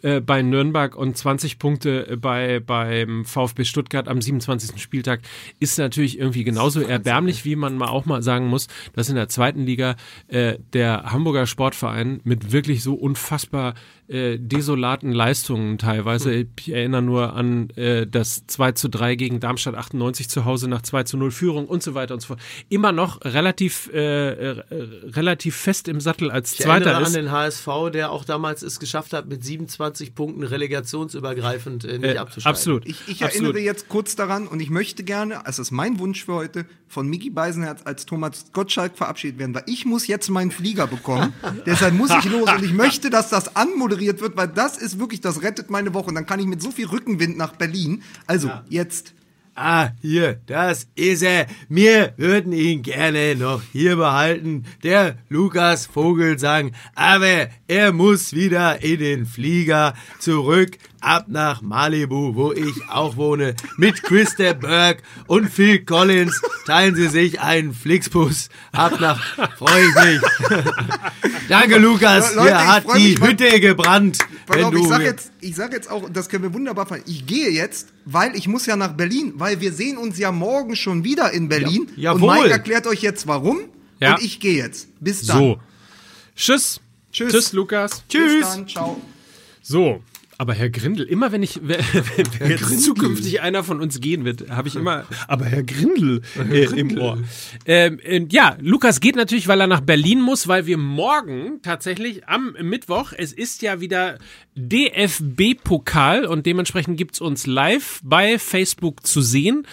äh, bei Nürnberg und 20 Punkte äh, bei beim VfB Stuttgart am 27. Spieltag ist natürlich irgendwie genauso erbärmlich, wie man mal auch mal sagen muss, dass in der zweiten Liga äh, der Hamburger Sportverein mit wirklich so unfassbar äh, desolaten Leistungen teilweise. Ich erinnere nur an äh, das 2 zu 3 gegen Darmstadt 98 zu Hause nach 2 zu 0 Führung und so weiter und so fort. Immer noch relativ, äh, äh, relativ fest im Sattel als Ich Zweiter erinnere an ist. den HSV, der auch damals es geschafft hat, mit 27 Punkten relegationsübergreifend äh, nicht Äh, abzusteigen. absolut. Ich, ich absolut. erinnere jetzt kurz daran und ich möchte gerne, es ist mein Wunsch für heute, von Miki Beisenherz als Thomas Gottschalk verabschiedet werden, weil ich muss jetzt meinen Flieger bekommen. Deshalb muss ich los und ich möchte, dass das anmoderiert wird, weil das ist wirklich, das rettet meine Woche und dann kann ich mit so viel Rückenwind nach Berlin. Also, jetzt. Ah, hier, das ist er. Wir würden ihn gerne noch hier behalten. Der Lukas Vogelsang. Aber er muss wieder in den Flieger zurück. Ab nach Malibu, wo ich auch wohne. Mit Christa Burke und Phil Collins teilen sie sich einen Flixbus. Ab nach, freue ich mich. Danke, Lukas. Leute, Hier ich hat die weil- Hütte gebrannt. Wenn auf, ich du sag jetzt, ich sag jetzt auch, das können wir wunderbar fallen. Ich gehe jetzt, weil ich muss ja nach Berlin, weil wir sehen uns ja morgen schon wieder in Berlin. Ja, und jawohl. Mike erklärt euch jetzt warum. Ja. Und ich gehe jetzt. Bis dann. So. Tschüss. Tschüss. Tschüss, Lukas. Bis dann. Ciao. So. Aber Herr Grindel, immer wenn ich, wenn, wenn jetzt zukünftig einer von uns gehen wird, habe ich immer, aber Herr Grindel, äh, im Ohr. Ähm, äh, ja, Lukas geht natürlich, weil er nach Berlin muss, weil wir morgen tatsächlich am Mittwoch, es ist ja wieder DFB-Pokal und dementsprechend gibt's uns live bei Facebook zu sehen.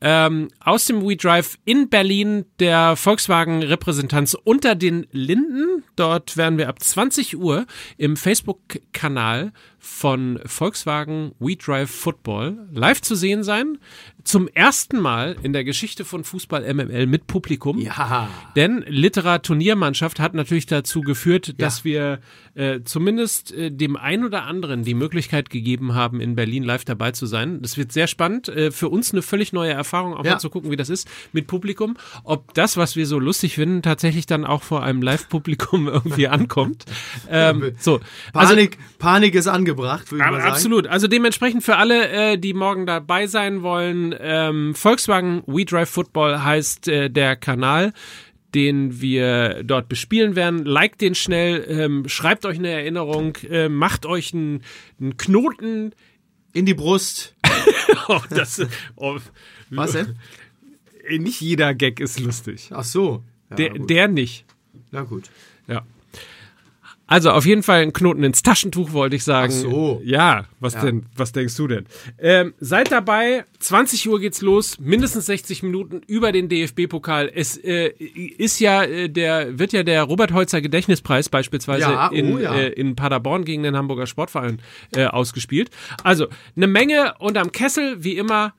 Ähm, aus dem WeDrive in Berlin der Volkswagen-Repräsentanz unter den Linden. Dort werden wir ab 20 Uhr im Facebook-Kanal von Volkswagen WeDrive Football live zu sehen sein. Zum ersten Mal in der Geschichte von Fußball MML mit Publikum. Ja. Denn Literaturniermannschaft hat natürlich dazu geführt, dass wir äh, zumindest äh, dem ein oder anderen die Möglichkeit gegeben haben, in Berlin live dabei zu sein. Das wird sehr spannend. Äh, für uns eine völlig neue Erfahrung, auch Ja. mal zu gucken, wie das ist mit Publikum. Ob das, was wir so lustig finden, tatsächlich dann auch vor einem Live-Publikum irgendwie ankommt. Ähm, so. Also, Panik, Panik ist angebracht, würde ich mal sagen. absolut. Also dementsprechend für alle, äh, die morgen dabei sein wollen, ähm, Volkswagen We Drive Football heißt äh, der Kanal den wir dort bespielen werden. Liked den schnell, ähm, schreibt euch eine Erinnerung, äh, macht euch einen, einen Knoten. In die Brust. Oh, das, oh, Was denn? Nicht jeder Gag ist lustig. Ach so. Ja, Der, der nicht. Na gut. Ja. Also auf jeden Fall einen Knoten ins Taschentuch, wollte ich sagen. Ach so. Ja, was denn? Was denkst du denn? Ähm, seid dabei. 20 Uhr geht's los. Mindestens 60 Minuten über den DFB-Pokal. Es äh, ist ja äh, der wird ja der Robert Holzer Gedächtnispreis beispielsweise Ja, oh in, ja. äh, in Paderborn gegen den Hamburger Sportverein äh, ausgespielt. Also eine Menge und am Kessel wie immer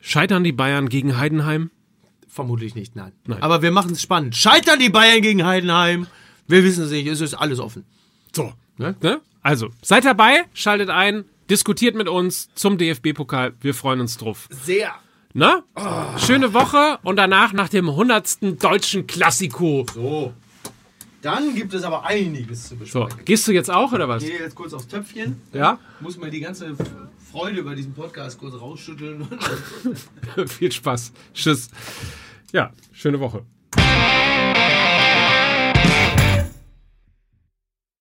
scheitern die Bayern gegen Heidenheim. Vermutlich nicht, nein. Nein. Aber wir machen es spannend. Scheitern die Bayern gegen Heidenheim? Wir wissen es nicht, es ist alles offen. So. Ne? Also, seid dabei, schaltet ein, diskutiert mit uns zum DFB-Pokal. Wir freuen uns drauf. Sehr. Na? Schöne Woche und danach nach dem 100. deutschen Klassiko. So. Dann gibt es aber einiges zu So, besprechen. gehst du jetzt auch oder was? Ich gehe jetzt kurz aufs Töpfchen. Ja? Muss mal die ganze Freude über diesen Podcast kurz rausschütteln. Viel Spaß. Tschüss. Ja, schöne Woche.